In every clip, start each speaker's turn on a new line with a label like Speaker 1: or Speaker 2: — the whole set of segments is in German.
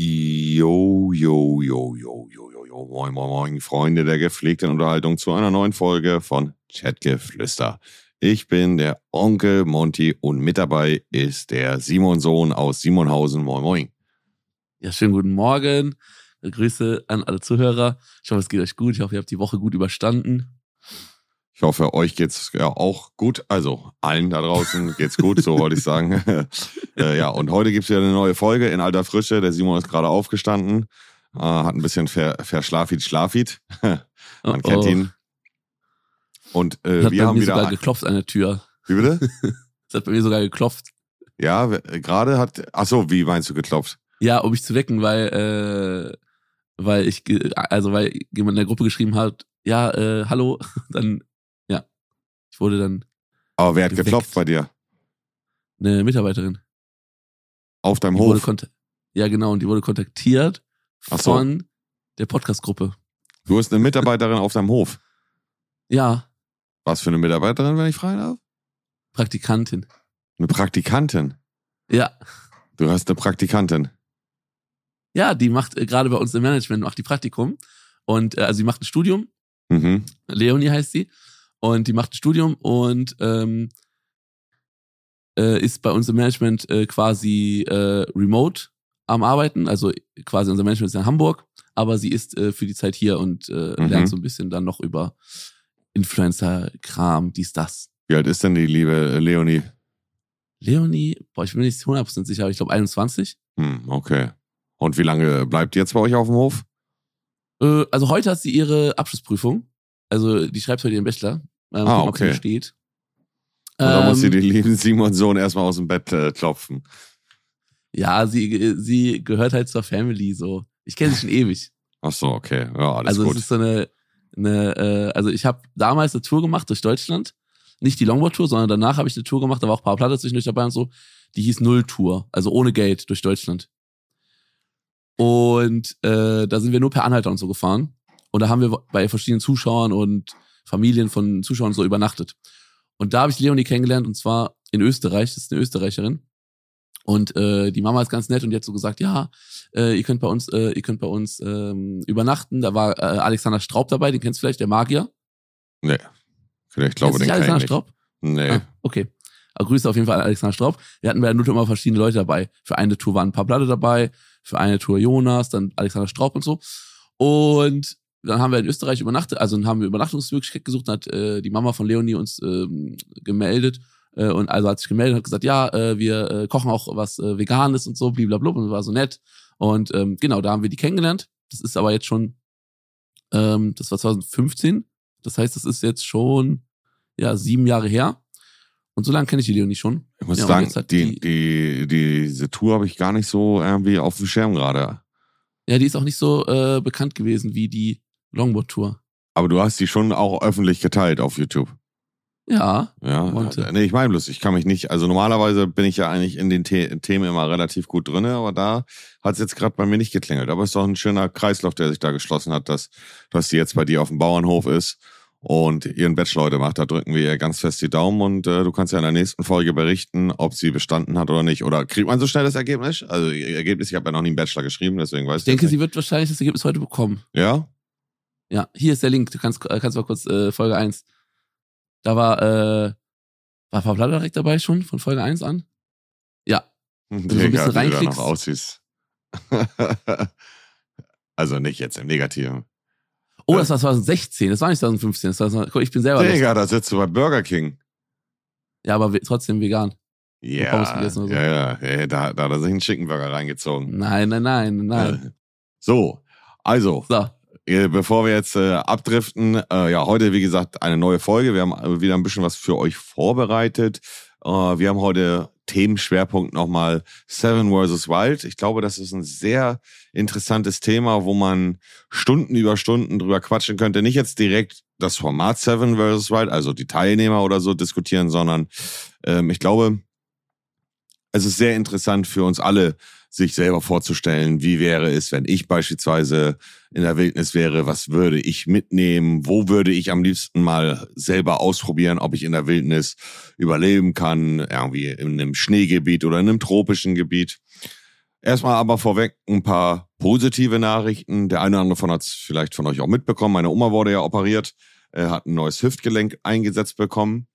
Speaker 1: Jo, jo, jo, jo, jo, jo, jo, moin, moin, moin, Freunde der gepflegten Unterhaltung zu einer neuen Folge von Chatgeflüster. Ich bin der Onkel Monty und mit dabei ist der Simon Sohn aus Simonhausen. Moin, moin.
Speaker 2: Ja, schönen guten Morgen. Grüße an alle Zuhörer. Ich hoffe, es geht euch gut. Ich hoffe, ihr habt die Woche gut überstanden.
Speaker 1: Ich hoffe, euch geht's ja auch gut. Also allen da draußen geht's gut, so wollte ich sagen. äh, ja, und heute gibt's wieder eine neue Folge in alter Frische. Der Simon ist gerade aufgestanden, äh, hat ein bisschen ver verschlafit, schlafit. Man oh, kennt oh. ihn. Und äh, wir haben wieder
Speaker 2: sogar geklopft an der Tür.
Speaker 1: Wie bitte?
Speaker 2: Es hat bei mir sogar geklopft.
Speaker 1: Ja, gerade hat. Ach so, wie meinst du geklopft?
Speaker 2: Ja, um mich zu wecken, weil äh, weil ich also weil jemand in der Gruppe geschrieben hat, ja, äh, hallo, dann ich wurde dann.
Speaker 1: Aber wer hat geweckt. geklopft bei dir?
Speaker 2: Eine Mitarbeiterin.
Speaker 1: Auf deinem
Speaker 2: die
Speaker 1: Hof?
Speaker 2: ja, genau. Und die wurde kontaktiert Ach so. von der Podcast-Gruppe.
Speaker 1: Du hast eine Mitarbeiterin auf deinem Hof?
Speaker 2: Ja.
Speaker 1: Was für eine Mitarbeiterin, wenn ich fragen darf?
Speaker 2: Praktikantin.
Speaker 1: Eine Praktikantin?
Speaker 2: Ja.
Speaker 1: Du hast eine Praktikantin?
Speaker 2: Ja, die macht äh, gerade bei uns im Management, macht die Praktikum. Und äh, also sie macht ein Studium. Mhm. Leonie heißt sie. Und die macht ein Studium und ähm, äh, ist bei uns im Management äh, quasi äh, remote am Arbeiten. Also quasi unser Management ist in Hamburg, aber sie ist äh, für die Zeit hier und äh, mhm. lernt so ein bisschen dann noch über Influencer-Kram, dies, das.
Speaker 1: Wie alt ist denn die liebe Leonie?
Speaker 2: Leonie, boah, ich bin nicht 100% sicher, aber ich glaube 21.
Speaker 1: Hm, okay. Und wie lange bleibt die jetzt bei euch auf dem Hof?
Speaker 2: Äh, also heute hat sie ihre Abschlussprüfung. Also die schreibt heute ihren Bachelor.
Speaker 1: Äh, ah, okay.
Speaker 2: steht.
Speaker 1: Und da muss sie ähm, den lieben Simon Sohn erstmal aus dem Bett äh, klopfen.
Speaker 2: Ja, sie, sie gehört halt zur Family so. Ich kenne sie schon ewig.
Speaker 1: Ach so, okay. Ja, alles
Speaker 2: also
Speaker 1: gut.
Speaker 2: Also es ist so eine, eine äh, also ich habe damals eine Tour gemacht durch Deutschland. Nicht die Longboard-Tour, sondern danach habe ich eine Tour gemacht, da war auch ein paar Platte zwischendurch dabei und so. Die hieß Null-Tour, also ohne Geld durch Deutschland. Und äh, da sind wir nur per Anhalter und so gefahren. Und da haben wir bei verschiedenen Zuschauern und Familien von Zuschauern so übernachtet. Und da habe ich Leonie kennengelernt und zwar in Österreich. Das ist eine Österreicherin. Und äh, die Mama ist ganz nett und die hat so gesagt, ja, äh, ihr könnt bei uns, äh, ihr könnt bei uns ähm, übernachten. Da war äh, Alexander Straub dabei, den kennst du vielleicht, der Magier.
Speaker 1: Nee. Ich glaube, den
Speaker 2: Alexander Straub?
Speaker 1: Nee. Ah,
Speaker 2: okay. Aber Grüße auf jeden Fall an Alexander Straub. Wir hatten bei der Nutte immer verschiedene Leute dabei. Für eine Tour waren ein paar Platte dabei, für eine Tour Jonas, dann Alexander Straub und so. Und dann haben wir in Österreich übernachtet, also dann haben wir Übernachtungsmöglichkeit gesucht, dann hat äh, die Mama von Leonie uns ähm, gemeldet äh, und also hat sich gemeldet und hat gesagt, ja, äh, wir äh, kochen auch was äh, Veganes und so, blablabla und war so nett. Und ähm, genau, da haben wir die kennengelernt. Das ist aber jetzt schon, ähm, das war 2015. Das heißt, das ist jetzt schon ja sieben Jahre her. Und so lange kenne ich die Leonie schon.
Speaker 1: Ich muss
Speaker 2: ja,
Speaker 1: sagen, die, die, die, diese Tour habe ich gar nicht so irgendwie auf dem Schirm gerade.
Speaker 2: Ja, die ist auch nicht so äh, bekannt gewesen wie die Longboard Tour.
Speaker 1: Aber du hast die schon auch öffentlich geteilt auf YouTube.
Speaker 2: Ja.
Speaker 1: Ja. Wollte. Nee, ich meine bloß, ich kann mich nicht, also normalerweise bin ich ja eigentlich in den The Themen immer relativ gut drin, aber da hat es jetzt gerade bei mir nicht geklingelt. Aber es ist doch ein schöner Kreislauf, der sich da geschlossen hat, dass, dass die jetzt bei dir auf dem Bauernhof ist und ihren Bachelor heute macht. Da drücken wir ihr ganz fest die Daumen und äh, du kannst ja in der nächsten Folge berichten, ob sie bestanden hat oder nicht. Oder kriegt man so schnell das Ergebnis? Also Ergebnis, ich habe ja noch nie einen Bachelor geschrieben, deswegen weiß
Speaker 2: ich. Ich denke, sie wird wahrscheinlich das Ergebnis heute bekommen.
Speaker 1: Ja?
Speaker 2: Ja, hier ist der Link. Du kannst, kannst mal kurz äh, Folge 1. Da war, äh, war Pavlada direkt dabei schon von Folge 1 an? Ja.
Speaker 1: Wenn du so ein bisschen reinklickst. Aussiehst. also nicht jetzt im Negativen.
Speaker 2: Oh, das war 2016, das war nicht 2015. Das war, guck, ich bin selber.
Speaker 1: Digga, da sitzt du bei Burger King.
Speaker 2: Ja, aber trotzdem vegan.
Speaker 1: Ja, so. ja, ja, ja, da, da hat er sich einen Chickenburger reingezogen.
Speaker 2: Nein, nein, nein, nein.
Speaker 1: So, also,
Speaker 2: so.
Speaker 1: Äh, bevor wir jetzt äh, abdriften, äh, ja, heute, wie gesagt, eine neue Folge. Wir haben äh, wieder ein bisschen was für euch vorbereitet. Äh, wir haben heute Themenschwerpunkt nochmal Seven vs. Wild. Ich glaube, das ist ein sehr interessantes Thema, wo man Stunden über Stunden drüber quatschen könnte. Nicht jetzt direkt das Format Seven vs. Wild, also die Teilnehmer oder so diskutieren, sondern ähm, ich glaube, es ist sehr interessant für uns alle, sich selber vorzustellen, wie wäre es, wenn ich beispielsweise in der Wildnis wäre, was würde ich mitnehmen, wo würde ich am liebsten mal selber ausprobieren, ob ich in der Wildnis überleben kann, irgendwie in einem Schneegebiet oder in einem tropischen Gebiet. Erstmal aber vorweg ein paar positive Nachrichten. Der eine oder andere von hat es vielleicht von euch auch mitbekommen. Meine Oma wurde ja operiert, er hat ein neues Hüftgelenk eingesetzt bekommen.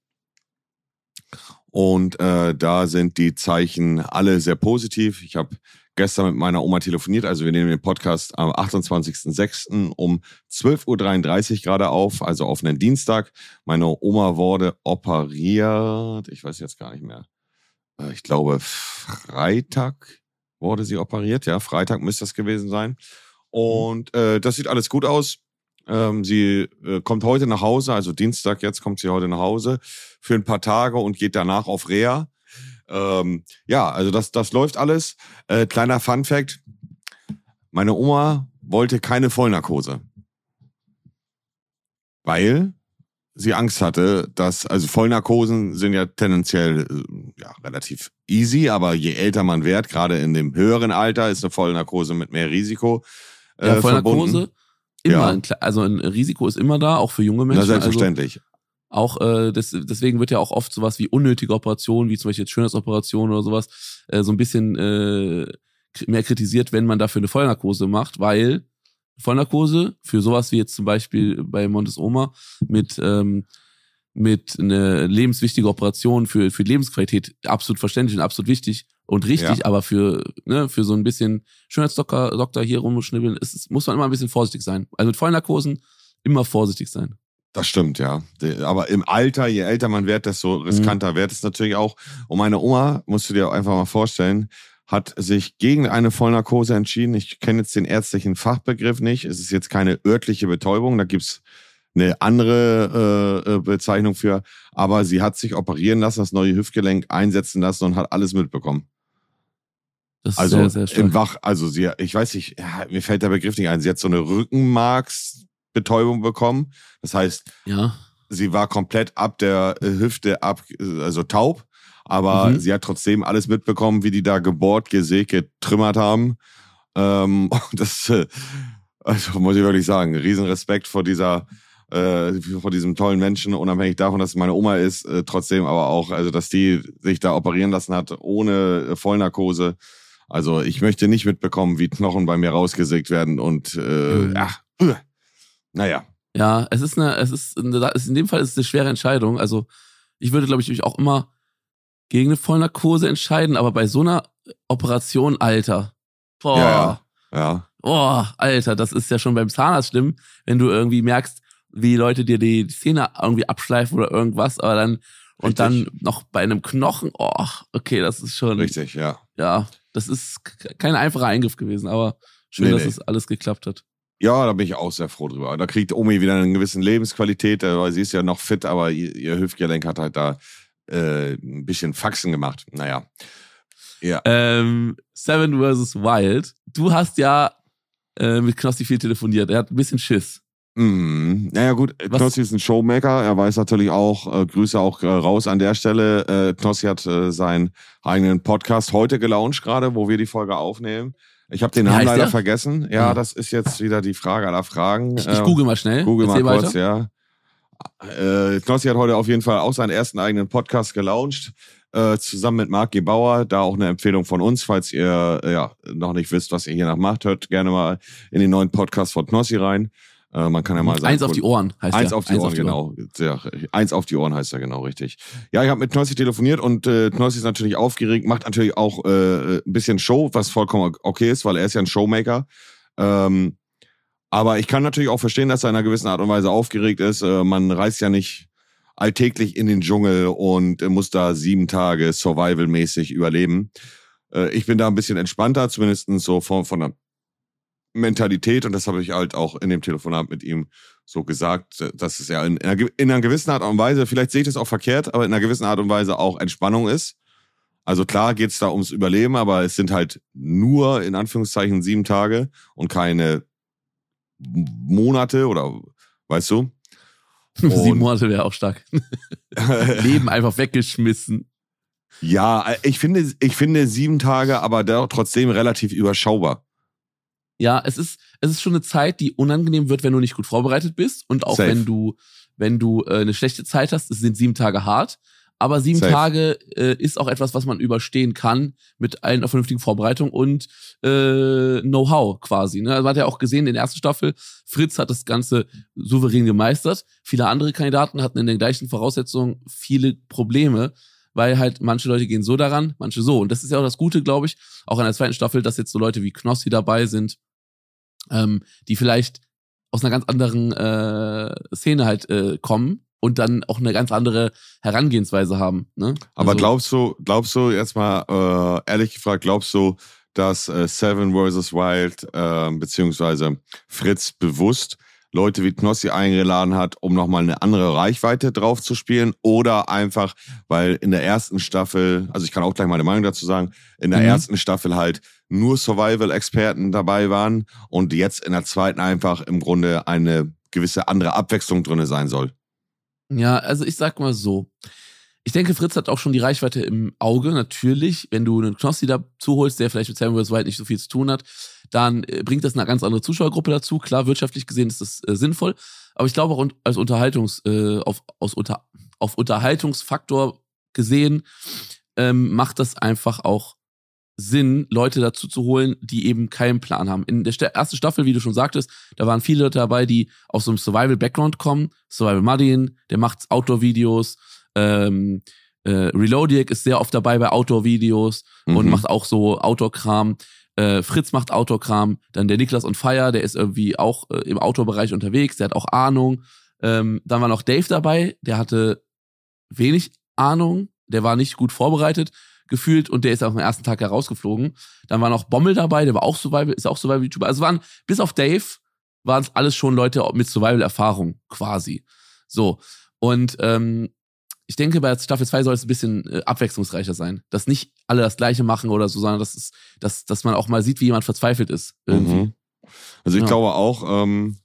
Speaker 1: Und äh, da sind die Zeichen alle sehr positiv. Ich habe gestern mit meiner Oma telefoniert. Also wir nehmen den Podcast am 28.06. um 12.33 Uhr gerade auf, also auf einen Dienstag. Meine Oma wurde operiert. Ich weiß jetzt gar nicht mehr. Äh, ich glaube, Freitag wurde sie operiert. Ja, Freitag müsste das gewesen sein. Und äh, das sieht alles gut aus. Ähm, sie äh, kommt heute nach Hause, also Dienstag jetzt kommt sie heute nach Hause für ein paar Tage und geht danach auf Reha. Ähm, ja, also das, das läuft alles. Äh, kleiner Fun Fact. Meine Oma wollte keine Vollnarkose. Weil sie Angst hatte, dass, also Vollnarkosen sind ja tendenziell äh, ja, relativ easy, aber je älter man wird, gerade in dem höheren Alter, ist eine Vollnarkose mit mehr Risiko.
Speaker 2: Äh, ja, Vollnarkose, verbunden. immer, ja. ein, also ein Risiko ist immer da, auch für junge Menschen.
Speaker 1: Na, selbstverständlich.
Speaker 2: Also auch äh, das, deswegen wird ja auch oft sowas wie unnötige Operationen, wie zum Beispiel jetzt Schönheitsoperationen oder sowas, äh, so ein bisschen äh, mehr kritisiert, wenn man dafür eine Vollnarkose macht, weil Vollnarkose für sowas wie jetzt zum Beispiel bei Montes Oma mit ähm, mit eine lebenswichtige Operation für für Lebensqualität absolut verständlich und absolut wichtig und richtig, ja. aber für ne, für so ein bisschen Schönheitsdoktor Doktor hier rumschnibbeln ist, muss man immer ein bisschen vorsichtig sein. Also mit Vollnarkosen immer vorsichtig sein.
Speaker 1: Das stimmt, ja. Aber im Alter, je älter man wird, desto riskanter mhm. wird es natürlich auch. Und meine Oma, musst du dir einfach mal vorstellen, hat sich gegen eine Vollnarkose entschieden. Ich kenne jetzt den ärztlichen Fachbegriff nicht. Es ist jetzt keine örtliche Betäubung, da gibt's eine andere äh, äh, Bezeichnung für. Aber sie hat sich operieren lassen, das neue Hüftgelenk einsetzen lassen und hat alles mitbekommen. Das ist also sehr, sehr im Wach, also sie, ich weiß nicht, ja, mir fällt der Begriff nicht ein. Sie hat so eine Rückenmarks Betäubung bekommen. Das heißt,
Speaker 2: ja.
Speaker 1: sie war komplett ab der äh, Hüfte ab, also taub. Aber mhm. sie hat trotzdem alles mitbekommen, wie die da gebohrt, gesägt, getrümmert haben. Ähm, das, äh, also muss ich wirklich sagen, Riesenrespekt vor dieser, äh, vor diesem tollen Menschen, unabhängig davon, dass es meine Oma ist, äh, trotzdem aber auch, also dass die sich da operieren lassen hat ohne Vollnarkose. Also ich möchte nicht mitbekommen, wie Knochen bei mir rausgesägt werden und äh, mhm. ja, naja.
Speaker 2: Ja, es ist eine, es ist, eine, in dem Fall ist es eine schwere Entscheidung. Also ich würde, glaube ich, mich auch immer gegen eine Vollnarkose entscheiden, aber bei so einer Operation, Alter. Boah.
Speaker 1: Ja, ja.
Speaker 2: Boah, Alter, das ist ja schon beim Zahnarzt schlimm, wenn du irgendwie merkst, wie Leute dir die Zähne irgendwie abschleifen oder irgendwas, aber dann und dann noch bei einem Knochen, oh, okay, das ist schon.
Speaker 1: Richtig, ja.
Speaker 2: Ja, das ist kein einfacher Eingriff gewesen, aber schön, nee, dass nee. es alles geklappt hat.
Speaker 1: Ja, da bin ich auch sehr froh drüber. Da kriegt Omi wieder eine gewisse Lebensqualität, äh, weil sie ist ja noch fit, aber ihr, ihr Hüftgelenk hat halt da äh, ein bisschen Faxen gemacht. Naja.
Speaker 2: Ja. Ähm, Seven vs. Wild. Du hast ja äh, mit Knossi viel telefoniert. Er hat ein bisschen Schiss.
Speaker 1: Mm, naja gut, Was? Knossi ist ein Showmaker. Er weiß natürlich auch, äh, Grüße auch äh, raus an der Stelle. Äh, Knossi hat äh, seinen eigenen Podcast heute gelauncht gerade, wo wir die Folge aufnehmen. Ich habe den Namen leider der? vergessen. Ja, oh. das ist jetzt wieder die Frage aller Fragen.
Speaker 2: Ich, ich ähm, google mal schnell.
Speaker 1: Google Erzähl mal kurz, weiter. ja. Äh, Knossi hat heute auf jeden Fall auch seinen ersten eigenen Podcast gelauncht, äh, zusammen mit Marc Gebauer. Da auch eine Empfehlung von uns, falls ihr äh, ja noch nicht wisst, was ihr hier noch macht, hört gerne mal in den neuen Podcast von Knossi rein. Äh, man kann ja mal sagen.
Speaker 2: Eins auf die Ohren heißt
Speaker 1: Eins der. auf die eins Ohren, auf die genau. Ja, eins auf die Ohren heißt er genau, richtig. Ja, ich habe mit Knossi telefoniert und äh, Knossi ist natürlich aufgeregt, macht natürlich auch äh, ein bisschen Show, was vollkommen okay ist, weil er ist ja ein Showmaker. Ähm, aber ich kann natürlich auch verstehen, dass er in einer gewissen Art und Weise aufgeregt ist. Äh, man reist ja nicht alltäglich in den Dschungel und muss da sieben Tage survival-mäßig überleben. Äh, ich bin da ein bisschen entspannter, zumindest so von, von der Mentalität, und das habe ich halt auch in dem Telefonat mit ihm so gesagt, dass es ja in, in, einer, gewissen Art und Weise, vielleicht sehe ich das auch verkehrt, aber in einer gewissen Art und Weise auch Entspannung ist. Also klar geht es da ums Überleben, aber es sind halt nur in Anführungszeichen sieben Tage und keine Monate oder weißt du?
Speaker 2: Und sieben Monate wäre auch stark. Leben einfach weggeschmissen.
Speaker 1: Ja, ich finde, ich finde sieben Tage aber trotzdem relativ überschaubar.
Speaker 2: Ja, es ist, es ist schon eine Zeit, die unangenehm wird, wenn du nicht gut vorbereitet bist und auch Safe. wenn du, wenn du äh, eine schlechte Zeit hast, es sind sieben Tage hart. Aber sieben
Speaker 1: Safe.
Speaker 2: Tage äh, ist auch etwas, was man überstehen kann mit einer vernünftigen Vorbereitung und äh, Know-how quasi. Ne? Also man hat ja auch gesehen in der ersten Staffel, Fritz hat das Ganze souverän gemeistert. Viele andere Kandidaten hatten in den gleichen Voraussetzungen viele Probleme, weil halt manche Leute gehen so daran, manche so. Und das ist ja auch das Gute, glaube ich, auch in der zweiten Staffel, dass jetzt so Leute wie Knossi dabei sind, ähm, die vielleicht aus einer ganz anderen äh, Szene halt äh, kommen und dann auch eine ganz andere Herangehensweise haben. Ne?
Speaker 1: Aber
Speaker 2: Also-
Speaker 1: glaubst du, glaubst du jetzt mal äh, ehrlich gefragt, glaubst du, dass äh, Seven vs. Wild äh, beziehungsweise Fritz bewusst Leute wie Knossi eingeladen hat, um nochmal eine andere Reichweite drauf zu spielen oder einfach, weil in der ersten Staffel, also ich kann auch gleich meine Meinung dazu sagen, in der
Speaker 2: Mhm.
Speaker 1: ersten Staffel halt nur Survival-Experten dabei waren und jetzt in der zweiten einfach im Grunde eine gewisse andere Abwechslung drinne sein soll.
Speaker 2: Ja, also ich sag mal so. Ich denke, Fritz hat auch schon die Reichweite im Auge, natürlich. Wenn du einen Knossi dazu holst, der vielleicht mit vs. Wild nicht so viel zu tun hat, dann äh, bringt das eine ganz andere Zuschauergruppe dazu. Klar, wirtschaftlich gesehen ist das äh, sinnvoll. Aber ich glaube auch als Unterhaltungs, äh, auf, aus unter, auf Unterhaltungsfaktor gesehen, ähm, macht das einfach auch Sinn, Leute dazu zu holen, die eben keinen Plan haben. In der ersten Staffel, wie du schon sagtest, da waren viele Leute dabei, die aus so einem Survival-Background kommen. Survival Martin, der macht Outdoor-Videos. Ähm, äh, Reloadic ist sehr oft dabei bei Outdoor-Videos und
Speaker 1: Mhm.
Speaker 2: macht auch so Outdoor-Kram. Äh, Fritz macht Outdoor-Kram. Dann der Niklas on Fire, der ist irgendwie auch äh, im Outdoor-Bereich unterwegs, der hat auch Ahnung. Ähm, dann war noch Dave dabei, der hatte wenig Ahnung, der war nicht gut vorbereitet gefühlt und der ist am ersten Tag herausgeflogen. Dann war noch Bommel dabei, der war auch Survival, ist auch Survival-YouTuber. Also waren, bis auf Dave, waren es alles schon Leute mit Survival-Erfahrung quasi. So. Und ähm, ich denke, bei Staffel 2 soll es ein bisschen äh, abwechslungsreicher sein. Dass nicht alle das Gleiche machen oder so, sondern dass, es, dass, dass man auch mal sieht, wie jemand verzweifelt ist.
Speaker 1: Mhm. Also ich
Speaker 2: Ja.
Speaker 1: glaube auch, ähm,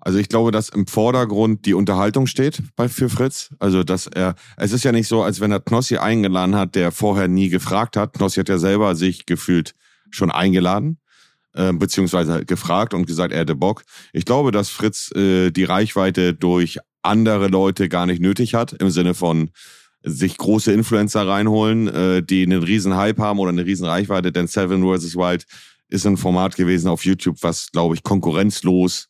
Speaker 1: also ich glaube, dass im Vordergrund die Unterhaltung steht bei, für Fritz. Also dass er, es ist ja nicht so, als wenn er Knossi eingeladen hat, der vorher nie gefragt hat. Knossi hat ja selber sich gefühlt schon eingeladen, äh, beziehungsweise gefragt und gesagt, er hätte Bock. Ich glaube, dass Fritz äh, die Reichweite durch andere Leute gar nicht nötig hat, im Sinne von sich große Influencer reinholen, äh, die einen riesen Hype haben oder eine riesen Reichweite, denn Seven vs. Wild ist ein Format gewesen auf YouTube, was, glaube ich, konkurrenzlos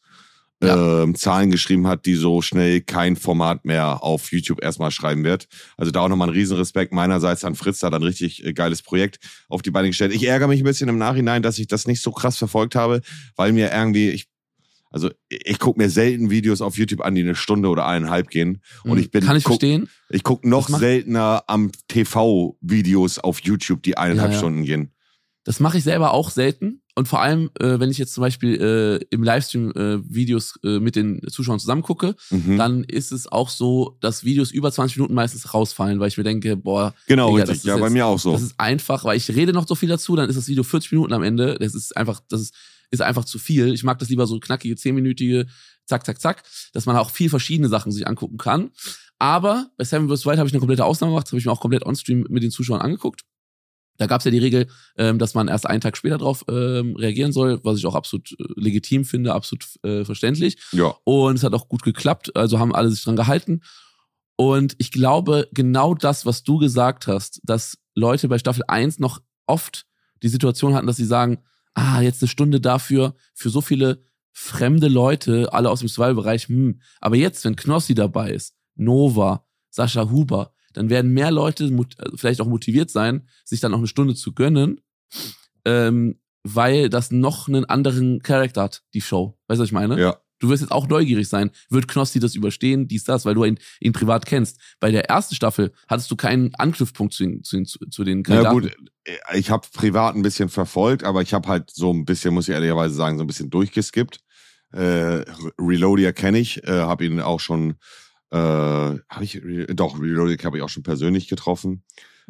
Speaker 2: Ja.
Speaker 1: ähm, Zahlen geschrieben hat, die so schnell kein Format mehr auf YouTube erstmal schreiben wird. Also da auch nochmal ein Riesenrespekt meinerseits an Fritz, da hat ein richtig äh, geiles Projekt auf die Beine gestellt. Ich ärgere mich ein bisschen im Nachhinein, dass ich das nicht so krass verfolgt habe, weil mir irgendwie, ich, also ich gucke mir selten Videos auf YouTube an, die eine Stunde oder eineinhalb gehen. Und ich bin
Speaker 2: Kann ich
Speaker 1: guck,
Speaker 2: verstehen.
Speaker 1: ich gucke noch seltener am TV Videos auf YouTube, die eineinhalb
Speaker 2: Ja, ja.
Speaker 1: Stunden gehen.
Speaker 2: Das mache ich selber auch selten. Und vor allem, äh, wenn ich jetzt zum Beispiel äh, im Livestream äh, Videos äh, mit den Zuschauern zusammen gucke,
Speaker 1: Mhm.
Speaker 2: dann ist es auch so, dass Videos über 20 Minuten meistens rausfallen, weil ich mir denke, boah,
Speaker 1: genau,
Speaker 2: Digga,
Speaker 1: richtig.
Speaker 2: das ist
Speaker 1: Ja, bei
Speaker 2: jetzt-
Speaker 1: mir auch so.
Speaker 2: das ist einfach, weil ich rede noch so viel dazu, dann ist das Video 40 Minuten am Ende. Das ist einfach, das ist, ist einfach zu viel. Ich mag das lieber so knackige, 10-minütige, zack, zack, zack, dass man auch viel verschiedene Sachen sich angucken kann. Aber bei Seven vs. Wild habe ich eine komplette Ausnahme gemacht, das habe ich mir auch komplett on-stream mit den Zuschauern angeguckt. Da gab es ja die Regel, ähm, dass man erst einen Tag später drauf ähm, reagieren soll, was ich auch absolut äh, legitim finde, absolut äh, verständlich.
Speaker 1: ja.
Speaker 2: Und es hat auch gut geklappt, also haben alle sich dran gehalten. Und ich glaube, genau das, was du gesagt hast, dass Leute bei Staffel 1 noch oft die Situation hatten, dass sie sagen, ah, jetzt eine Stunde dafür, für so viele fremde Leute, alle aus dem Survival-Bereich, hm. Aber jetzt, wenn Knossi dabei ist, Nova, Sascha Huber, dann werden mehr Leute äh, vielleicht auch motiviert sein, sich dann auch eine Stunde zu gönnen, ähm, weil das noch einen anderen Charakter hat, die Show. Weißt du, was ich meine?
Speaker 1: Ja.
Speaker 2: Du wirst jetzt auch neugierig sein. Wird Knossi das überstehen? Dies, das, weil du ihn, ihn privat kennst. Bei der ersten Staffel hattest du keinen Anknüpfpunkt zu, den- zu, den- zu, den
Speaker 1: Ja
Speaker 2: Kandidaten.
Speaker 1: gut, ich habe privat ein bisschen verfolgt, aber ich habe halt so ein bisschen, muss ich ehrlicherweise sagen, so ein bisschen durchgeskippt. Äh, Reloadia kenne ich, äh, habe ihn auch schon, äh, habe ich, doch, Reloadia habe ich auch schon persönlich getroffen.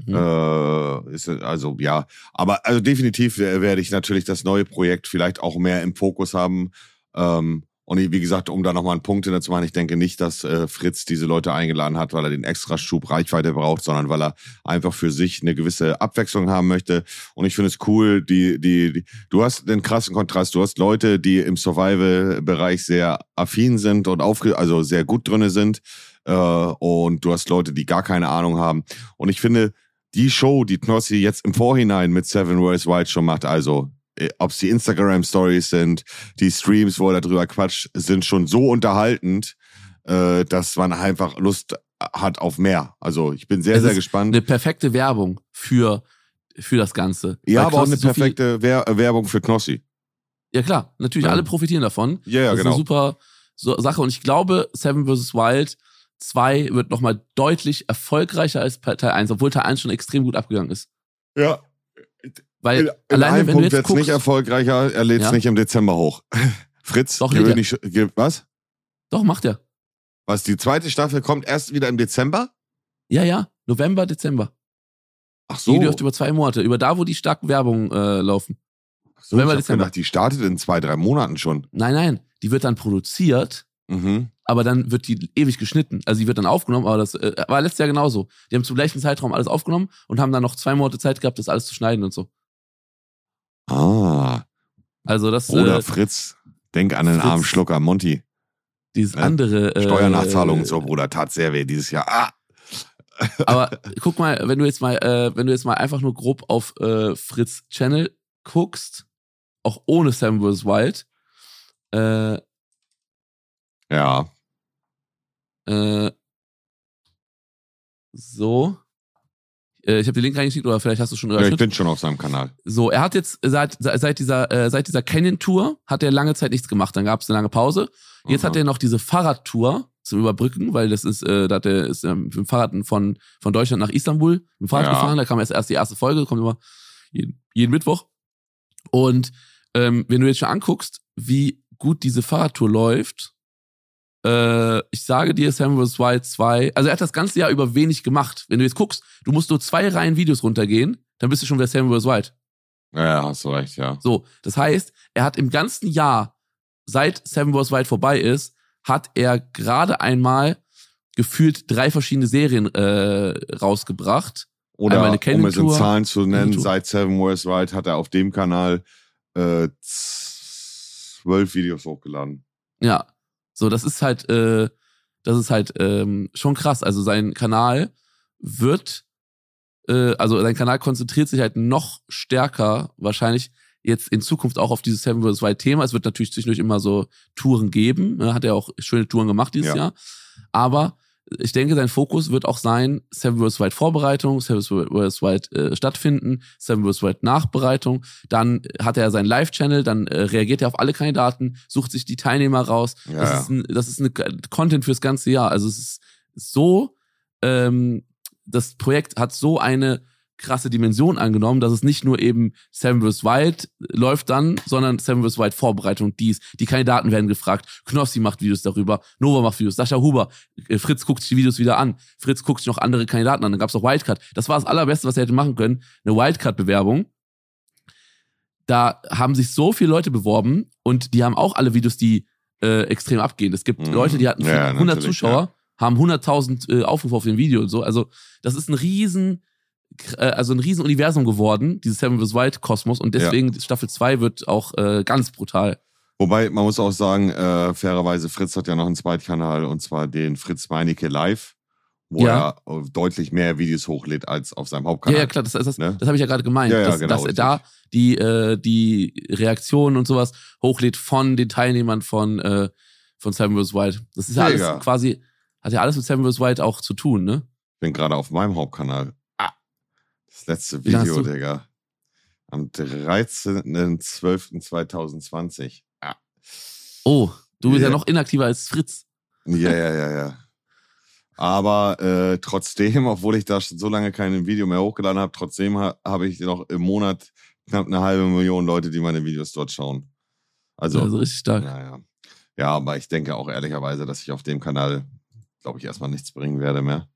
Speaker 2: Mhm.
Speaker 1: Äh, ist, also ja, aber also definitiv wer- werde ich natürlich das neue Projekt vielleicht auch mehr im Fokus haben. Ähm, und wie gesagt, um da nochmal einen Punkt hinter zu machen, ich denke nicht, dass äh, Fritz diese Leute eingeladen hat, weil er den extra Schub Reichweite braucht, sondern weil er einfach für sich eine gewisse Abwechslung haben möchte. Und ich finde es cool, die, die, die, du hast den krassen Kontrast. Du hast Leute, die im Survival-Bereich sehr affin sind und aufge also sehr gut drinne sind. äh, und du hast Leute, die gar keine Ahnung haben. Und ich finde, die Show, die Knossi jetzt im Vorhinein mit Seven Worlds Wild schon macht, also ob es die Instagram Stories sind, die Streams, wo er darüber quatscht, sind schon so unterhaltend, äh, dass man einfach Lust hat auf mehr. Also ich bin sehr,
Speaker 2: Es
Speaker 1: sehr
Speaker 2: ist
Speaker 1: gespannt.
Speaker 2: Eine perfekte Werbung für, für das Ganze.
Speaker 1: ja,
Speaker 2: Weil
Speaker 1: aber auch
Speaker 2: Knossi
Speaker 1: eine
Speaker 2: so
Speaker 1: perfekte äh, Werbung für Knossi.
Speaker 2: Ja klar, natürlich,
Speaker 1: Ja.
Speaker 2: alle profitieren davon.
Speaker 1: Ja, ja,
Speaker 2: das ist
Speaker 1: genau.
Speaker 2: eine super so, Sache. Und ich glaube, Seven vs. Wild 2 wird nochmal deutlich erfolgreicher als Teil 1, obwohl Teil 1 schon extrem gut abgegangen ist.
Speaker 1: Ja,
Speaker 2: Weil
Speaker 1: in, in
Speaker 2: alleine, wenn
Speaker 1: Punkt wird's
Speaker 2: guckst,
Speaker 1: nicht erfolgreicher, er lädt es
Speaker 2: Ja?
Speaker 1: nicht im Dezember hoch. Fritz,
Speaker 2: Doch,
Speaker 1: gewöhn ge- was?
Speaker 2: doch, macht er.
Speaker 1: Was, die zweite Staffel kommt erst wieder im Dezember?
Speaker 2: Ja, ja, November, Dezember.
Speaker 1: Ach so.
Speaker 2: Die läuft über zwei Monate, über da, wo die starken Werbungen äh, laufen.
Speaker 1: Ach so ich
Speaker 2: November,
Speaker 1: hab
Speaker 2: Dezember.
Speaker 1: gedacht, die startet in zwei, drei Monaten schon.
Speaker 2: Nein, nein, die wird dann produziert,
Speaker 1: Mhm.
Speaker 2: aber dann wird die ewig geschnitten. Also die wird dann aufgenommen, aber das äh, war letztes Jahr genauso. Die haben zum gleichen Zeitraum alles aufgenommen und haben dann noch zwei Monate Zeit gehabt, das alles zu schneiden und so.
Speaker 1: Ah,
Speaker 2: Also das
Speaker 1: Bruder
Speaker 2: äh,
Speaker 1: Fritz, denk an den
Speaker 2: Fritz.
Speaker 1: armen Schlucker Monty.
Speaker 2: dieses
Speaker 1: ne?
Speaker 2: andere äh,
Speaker 1: Steuernachzahlung und so, Bruder, tat sehr weh dieses Jahr. Ah.
Speaker 2: Aber guck mal, wenn du jetzt mal, äh, wenn du jetzt mal einfach nur grob auf äh, Fritz Channel guckst, auch ohne Sam vs. Wild, äh,
Speaker 1: Ja,
Speaker 2: äh, so. Äh, ich habe den Link reingeschickt, oder vielleicht hast du schon
Speaker 1: ja ich bin schon auf seinem Kanal.
Speaker 2: So, er hat jetzt seit, seit dieser, äh, seit dieser Canyon-Tour hat er lange Zeit nichts gemacht. Dann gab es eine lange Pause. Jetzt
Speaker 1: Aha.
Speaker 2: hat er noch diese Fahrradtour zum Überbrücken, weil das ist, äh, da hat er ist ähm, mit dem Fahrrad von, von Deutschland nach Istanbul mit dem Fahrrad
Speaker 1: Ja.
Speaker 2: gefahren. Da kam jetzt erst die erste Folge, kommt immer jeden, jeden Mittwoch. Und ähm, wenn du jetzt schon anguckst, wie gut diese Fahrradtour läuft, äh, ich sage dir, Sam vs. Wild 2, also er hat das ganze Jahr über wenig gemacht. Wenn du jetzt guckst, du musst nur zwei Reihen Videos runtergehen, dann bist du schon wieder Sam vs. Wild.
Speaker 1: Ja, hast du recht, ja.
Speaker 2: So, das heißt, er hat im ganzen Jahr, seit Seven Wars Wide vorbei ist, hat er gerade einmal gefühlt drei verschiedene Serien äh, rausgebracht.
Speaker 1: Oder
Speaker 2: Einmal eine
Speaker 1: um es in. Zahlen zu nennen, seit Seven Wars Wild hat er auf dem Kanal äh, zwölf Videos hochgeladen.
Speaker 2: Ja, so das ist halt, äh, das ist halt ähm, schon krass. Also sein Kanal wird, äh, also sein Kanal konzentriert sich halt noch stärker wahrscheinlich jetzt in Zukunft auch auf dieses Seven vs. Wild Thema. Es wird natürlich zwischendurch immer so Touren geben. Ne? Hat er auch schöne Touren gemacht dieses
Speaker 1: Ja.
Speaker 2: Jahr. Aber ich denke, sein Fokus wird auch sein, Seven vs. Wild Vorbereitung, Seven vs. Wild äh, stattfinden, Seven vs. Wild Nachbereitung. Dann hat er seinen Live-Channel, dann äh, reagiert er auf alle Kandidaten, sucht sich die Teilnehmer raus.
Speaker 1: Ja,
Speaker 2: das,
Speaker 1: ja.
Speaker 2: ist ein, das ist eine Content fürs ganze Jahr. Also es ist so, ähm, das Projekt hat so eine krasse Dimension angenommen, dass es nicht nur eben Seven vs. Wild läuft dann, sondern Seven vs. Wild Vorbereitung, dies. Die Kandidaten werden gefragt. Knossi macht Videos darüber, Nova macht Videos, Sascha Huber, äh, Fritz guckt sich die Videos wieder an, Fritz guckt sich noch andere Kandidaten an, dann gab's noch Wildcard. Das war das allerbeste, was er hätte machen können, eine Wildcard-Bewerbung. Da haben sich so viele Leute beworben und die haben auch alle Videos, die äh, extrem abgehen. Es gibt
Speaker 1: Mhm.
Speaker 2: Leute, die hatten
Speaker 1: Ja,
Speaker 2: 100
Speaker 1: natürlich,
Speaker 2: Zuschauer, haben 100.000 äh, Aufrufe auf dem Video und so. Also das ist ein riesen, also ein riesen Universum geworden, dieses Seven vs. Wild Kosmos und deswegen Staffel 2 wird auch äh, ganz brutal.
Speaker 1: Wobei, man muss auch sagen, äh, fairerweise, Fritz hat ja noch einen Zweitkanal und zwar den Fritz Meinecke Live, wo
Speaker 2: Ja.
Speaker 1: er äh, deutlich mehr Videos hochlädt als auf seinem
Speaker 2: Ja,
Speaker 1: Hauptkanal.
Speaker 2: ja, klar, das, das, das,
Speaker 1: Ne?
Speaker 2: das habe ich ja gerade gemeint,
Speaker 1: Ja, ja,
Speaker 2: dass,
Speaker 1: genau,
Speaker 2: dass er da die, äh, die Reaktionen und sowas hochlädt von den Teilnehmern von, äh, von Seven vs. Wild. Das ist ja alles quasi, hat ja alles mit Seven vs. Wild auch zu tun, ne?
Speaker 1: Ich bin gerade auf meinem Hauptkanal. Das letzte Video? Digga. Am 13.12.2020. Ah.
Speaker 2: Oh, du bist ja
Speaker 1: Ja.
Speaker 2: noch inaktiver als Fritz.
Speaker 1: Ja, ja, ja, ja. Aber äh, trotzdem, obwohl ich da schon so lange kein Video mehr hochgeladen habe, trotzdem ha habe ich noch im Monat knapp eine halbe Million Leute, die meine Videos dort schauen. Also,
Speaker 2: also richtig stark.
Speaker 1: ja, ja. Ja, aber ich denke auch ehrlicherweise, dass ich auf dem Kanal, glaube ich, erstmal nichts bringen werde mehr.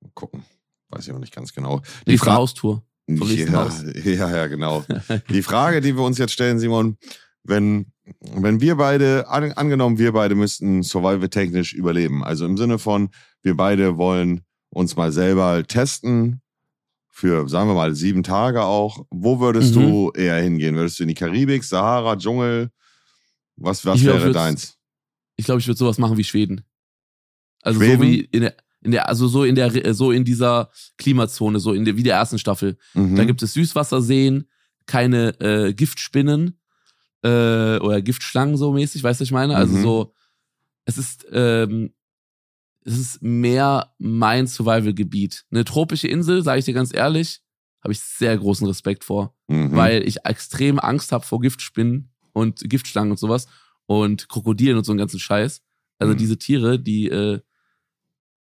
Speaker 1: Mal gucken. Weiß ich auch nicht ganz genau. Die Frage.
Speaker 2: Haustour.
Speaker 1: Ja, ja, ja, genau. Die Frage, die wir uns jetzt stellen, Simon, wenn, wenn wir beide, an, angenommen, wir beide müssten survival-technisch überleben, also im Sinne von, wir beide wollen uns mal selber testen, für, sagen wir mal, sieben Tage auch, wo würdest
Speaker 2: Mhm.
Speaker 1: du eher hingehen? Würdest du in die Karibik, Sahara, Dschungel? Was, was
Speaker 2: Ich glaub,
Speaker 1: wäre
Speaker 2: würd's-
Speaker 1: deins?
Speaker 2: Ich glaube, ich würde sowas machen wie Schweden. Also
Speaker 1: Schweden?
Speaker 2: so wie in der, in der, also so in der, so in dieser Klimazone, so in der, wie der ersten Staffel.
Speaker 1: Mhm.
Speaker 2: Da gibt es Süßwasserseen, keine äh, Giftspinnen äh, oder Giftschlangen so mäßig, weißt du, was ich meine? Also
Speaker 1: Mhm.
Speaker 2: so, es ist, ähm, es ist mehr mein Survival-Gebiet. Eine tropische Insel, sage ich dir ganz ehrlich, habe ich sehr großen Respekt vor,
Speaker 1: mhm.
Speaker 2: weil ich extrem Angst habe vor Giftspinnen und Giftschlangen und sowas und Krokodilen und so einen ganzen Scheiß. Also
Speaker 1: Mhm.
Speaker 2: diese Tiere, die, äh,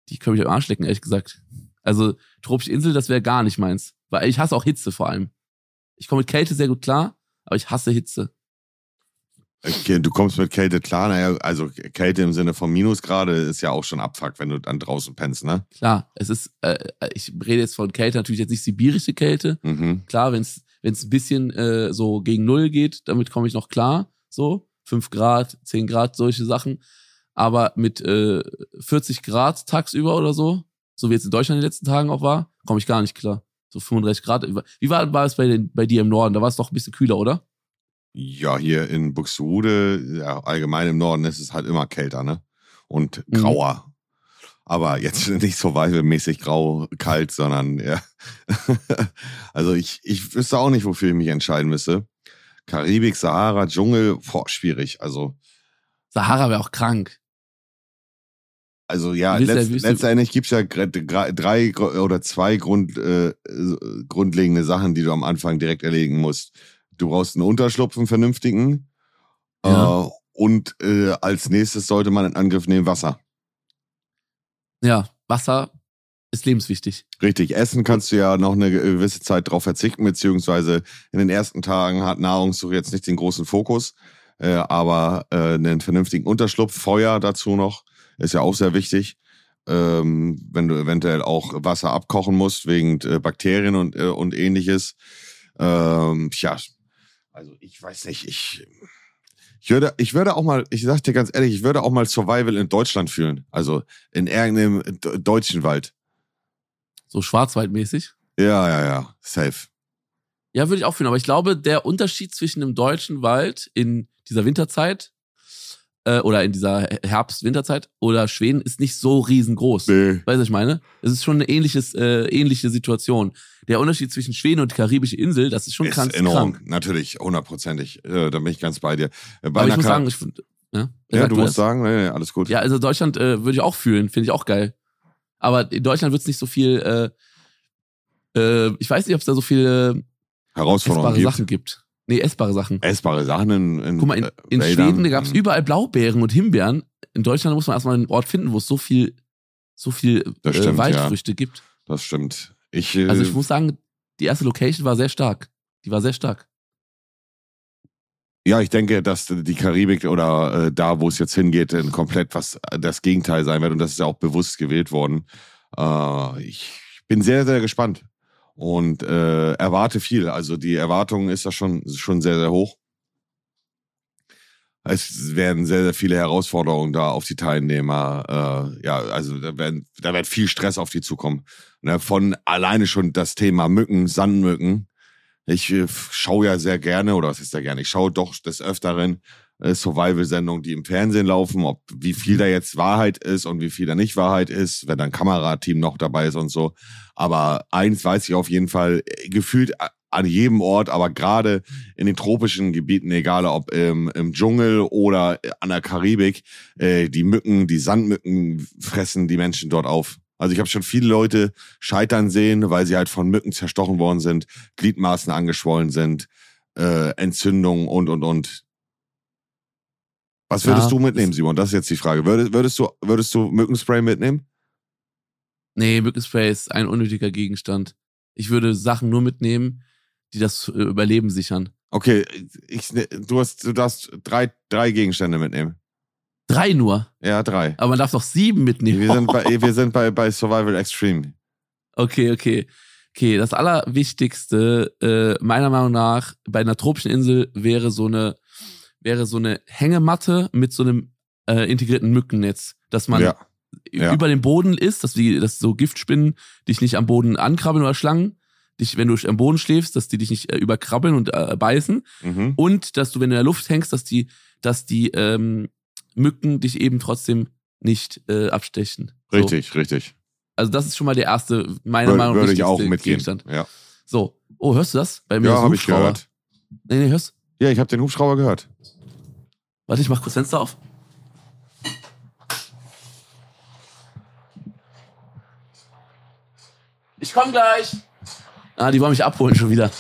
Speaker 2: die können mich am Arsch lecken, ehrlich gesagt. Also tropische Insel, das wäre gar nicht meins. Weil ich hasse auch Hitze vor allem. Ich komme mit Kälte sehr gut klar, aber ich hasse Hitze.
Speaker 1: Okay, du kommst mit Kälte klar, naja, also Kälte im Sinne von Minusgrade ist ja auch schon Abfuck, wenn du dann draußen pennst, ne?
Speaker 2: Klar, es ist, äh, ich rede jetzt von Kälte, natürlich jetzt nicht sibirische Kälte.
Speaker 1: Mhm.
Speaker 2: Klar, wenn es ein bisschen äh, so gegen Null geht, damit komme ich noch klar. So, 5 Grad, 10 Grad, solche Sachen. Aber mit äh, 40 Grad tagsüber oder so, so wie jetzt in Deutschland in den letzten Tagen auch war, komme ich gar nicht klar. So 35 Grad. Wie war, war es bei, den, bei dir im Norden? Da war es doch ein bisschen kühler, oder?
Speaker 1: Ja, hier in Buxtehude, ja, allgemein im Norden ist es halt immer kälter, ne? Und
Speaker 2: Mhm.
Speaker 1: grauer. Aber jetzt nicht so mäßig grau, kalt, sondern ja. also ich, ich wüsste auch nicht, wofür ich mich entscheiden müsste. Karibik, Sahara, Dschungel, boah, schwierig. Also,
Speaker 2: Sahara wäre auch krank.
Speaker 1: Also ja, letzt, letztendlich gibt's ja gr- gr- drei oder zwei Grund, äh, grundlegende Sachen, die du am Anfang direkt erledigen musst. Du brauchst einen Unterschlupf, einen vernünftigen.
Speaker 2: Ja.
Speaker 1: Äh, und äh, als nächstes sollte man in Angriff nehmen Wasser.
Speaker 2: Ja, Wasser ist lebenswichtig.
Speaker 1: Richtig, essen kannst du ja noch eine gewisse Zeit drauf verzichten, beziehungsweise in den ersten Tagen hat Nahrungssuche jetzt nicht den großen Fokus, äh, aber äh, einen vernünftigen Unterschlupf, Feuer dazu noch, ist ja auch sehr wichtig. Ähm, wenn du eventuell auch Wasser abkochen musst wegen äh, Bakterien und, äh, und ähnliches. Ähm, tja, also ich weiß nicht, ich, ich würde, ich würde auch mal, ich sag dir ganz ehrlich, ich würde auch mal Survival in Deutschland fühlen. Also in irgendeinem deutschen Wald.
Speaker 2: So schwarzwaldmäßig.
Speaker 1: Ja, ja, ja, safe.
Speaker 2: Ja, würde ich auch fühlen. Aber ich glaube, der Unterschied zwischen dem deutschen Wald in dieser Winterzeit äh, oder in dieser Herbst-Winterzeit oder Schweden ist nicht so riesengroß.
Speaker 1: Nee.
Speaker 2: Weißt du, was ich meine? Es ist schon eine ähnliches, äh, ähnliche Situation. Der Unterschied zwischen Schweden und karibische Insel, das ist schon
Speaker 1: Ist
Speaker 2: ganz
Speaker 1: enorm,
Speaker 2: krank.
Speaker 1: natürlich, hundertprozentig. Äh, da bin ich ganz bei dir. Äh, Bei
Speaker 2: Aber ich muss sagen, ich, find- ja,
Speaker 1: ja, du musst sagen, nee, nee, alles gut.
Speaker 2: Ja, also Deutschland äh, würde ich auch fühlen, finde ich auch geil. Aber in Deutschland wird es nicht so viel, äh, äh, ich weiß nicht, ob es da so viele
Speaker 1: Herausforderungen
Speaker 2: essbare
Speaker 1: gibt.
Speaker 2: Sachen gibt. Nee, essbare Sachen.
Speaker 1: Essbare Sachen in, in
Speaker 2: Guck mal, in,
Speaker 1: äh,
Speaker 2: in. Schweden, gab es
Speaker 1: Mhm.
Speaker 2: überall Blaubeeren und Himbeeren. In Deutschland muss man erstmal einen Ort finden, wo es so viel, so viel äh,
Speaker 1: stimmt,
Speaker 2: Waldfrüchte gibt.
Speaker 1: Das stimmt. Ich, äh,
Speaker 2: Also ich muss sagen, die erste Location war sehr stark. Die war sehr stark.
Speaker 1: ja, ich denke, dass die Karibik oder äh, da, wo es jetzt hingeht, äh, komplett was äh, das Gegenteil sein wird. Und das ist ja auch bewusst gewählt worden. Äh, ich bin sehr, sehr gespannt und äh, erwarte viel. Also die Erwartung ist da schon, schon sehr, sehr hoch. Es werden sehr, sehr viele Herausforderungen da auf die Teilnehmer. Äh, ja, also da, werden, da wird viel Stress auf die zukommen. Ne, von alleine schon das Thema Mücken, Sandmücken. Ich äh, schaue ja sehr gerne, oder was ist da gerne? Ich schaue doch des Öfteren Survival-Sendungen, die im Fernsehen laufen, ob wie viel da jetzt Wahrheit ist und wie viel da nicht Wahrheit ist, wenn dann Kamerateam noch dabei ist und so. Aber eins weiß ich auf jeden Fall, äh, gefühlt a- an jedem Ort, aber gerade in den tropischen Gebieten, egal ob im, im Dschungel oder an der Karibik, äh, die Mücken, die Sandmücken fressen die Menschen dort auf. Also ich habe schon viele Leute scheitern sehen, weil sie halt von Mücken zerstochen worden sind, Gliedmaßen angeschwollen sind, äh, Entzündungen und und und. Was würdest
Speaker 2: Ja,
Speaker 1: du mitnehmen, Simon? Das ist jetzt die Frage. Würdest, würdest du würdest du Mückenspray mitnehmen?
Speaker 2: Nee, Mückenspray ist ein unnötiger Gegenstand. Ich würde Sachen nur mitnehmen, die das äh, Überleben sichern.
Speaker 1: Okay, ich, ne, du hast du darfst drei drei Gegenstände mitnehmen.
Speaker 2: Drei nur.
Speaker 1: Ja, drei.
Speaker 2: Aber man darf doch sieben mitnehmen.
Speaker 1: Wir sind bei wir sind bei bei Survival Extreme.
Speaker 2: Okay, okay. Okay, das Allerwichtigste, äh, meiner Meinung nach, bei einer tropischen Insel wäre so eine, wäre so eine Hängematte mit so einem äh, integrierten Mückennetz, dass man
Speaker 1: ja, ja.
Speaker 2: über dem Boden ist, dass die, dass so Giftspinnen dich nicht am Boden ankrabbeln oder Schlangen, dich, wenn du am Boden schläfst, dass die dich nicht äh, überkrabbeln und äh, beißen
Speaker 1: Mhm.
Speaker 2: und dass du, wenn du in der Luft hängst, dass die, dass die ähm, Mücken dich eben trotzdem nicht äh, abstechen.
Speaker 1: Richtig, so. richtig.
Speaker 2: Also das ist schon mal der erste, meiner Würde, Meinung
Speaker 1: nach, würde ich auch mitgehen. Gegenstand. Ja.
Speaker 2: So, oh, hörst du das?
Speaker 1: Bei mir ja, habe ich gehört.
Speaker 2: Nee, nee, hörst
Speaker 1: Ja, ich habe den Hubschrauber gehört.
Speaker 2: Warte, ich mach kurz Fenster auf. Ich komm gleich. Ah, die wollen mich abholen schon wieder.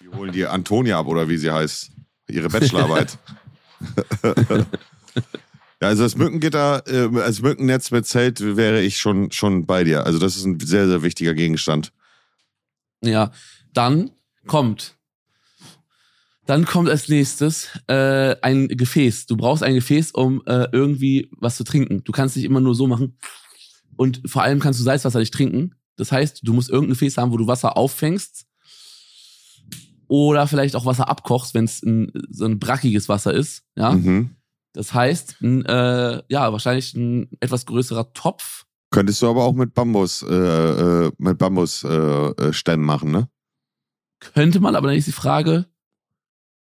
Speaker 1: Die holen die Antonia ab, oder wie sie heißt. Ihre Bachelorarbeit. ja, also das Mückengitter, äh, als Mückennetz mit Zelt wäre ich schon, schon bei dir. Also das ist ein sehr, sehr wichtiger Gegenstand.
Speaker 2: Ja, dann kommt. Dann kommt als nächstes äh, ein Gefäß. Du brauchst ein Gefäß, um äh, irgendwie was zu trinken. Du kannst nicht immer nur so machen. Und vor allem kannst du Salzwasser nicht trinken. Das heißt, du musst irgendein Gefäß haben, wo du Wasser auffängst. Oder vielleicht auch Wasser abkochst, wenn es so ein brackiges Wasser ist. Ja.
Speaker 1: Mhm.
Speaker 2: Das heißt, ein, äh, ja, wahrscheinlich ein etwas größerer Topf.
Speaker 1: Könntest du aber auch mit Bambus, äh, äh, mit Bambusstämmen äh, äh machen, ne?
Speaker 2: Könnte man, aber dann ist die Frage,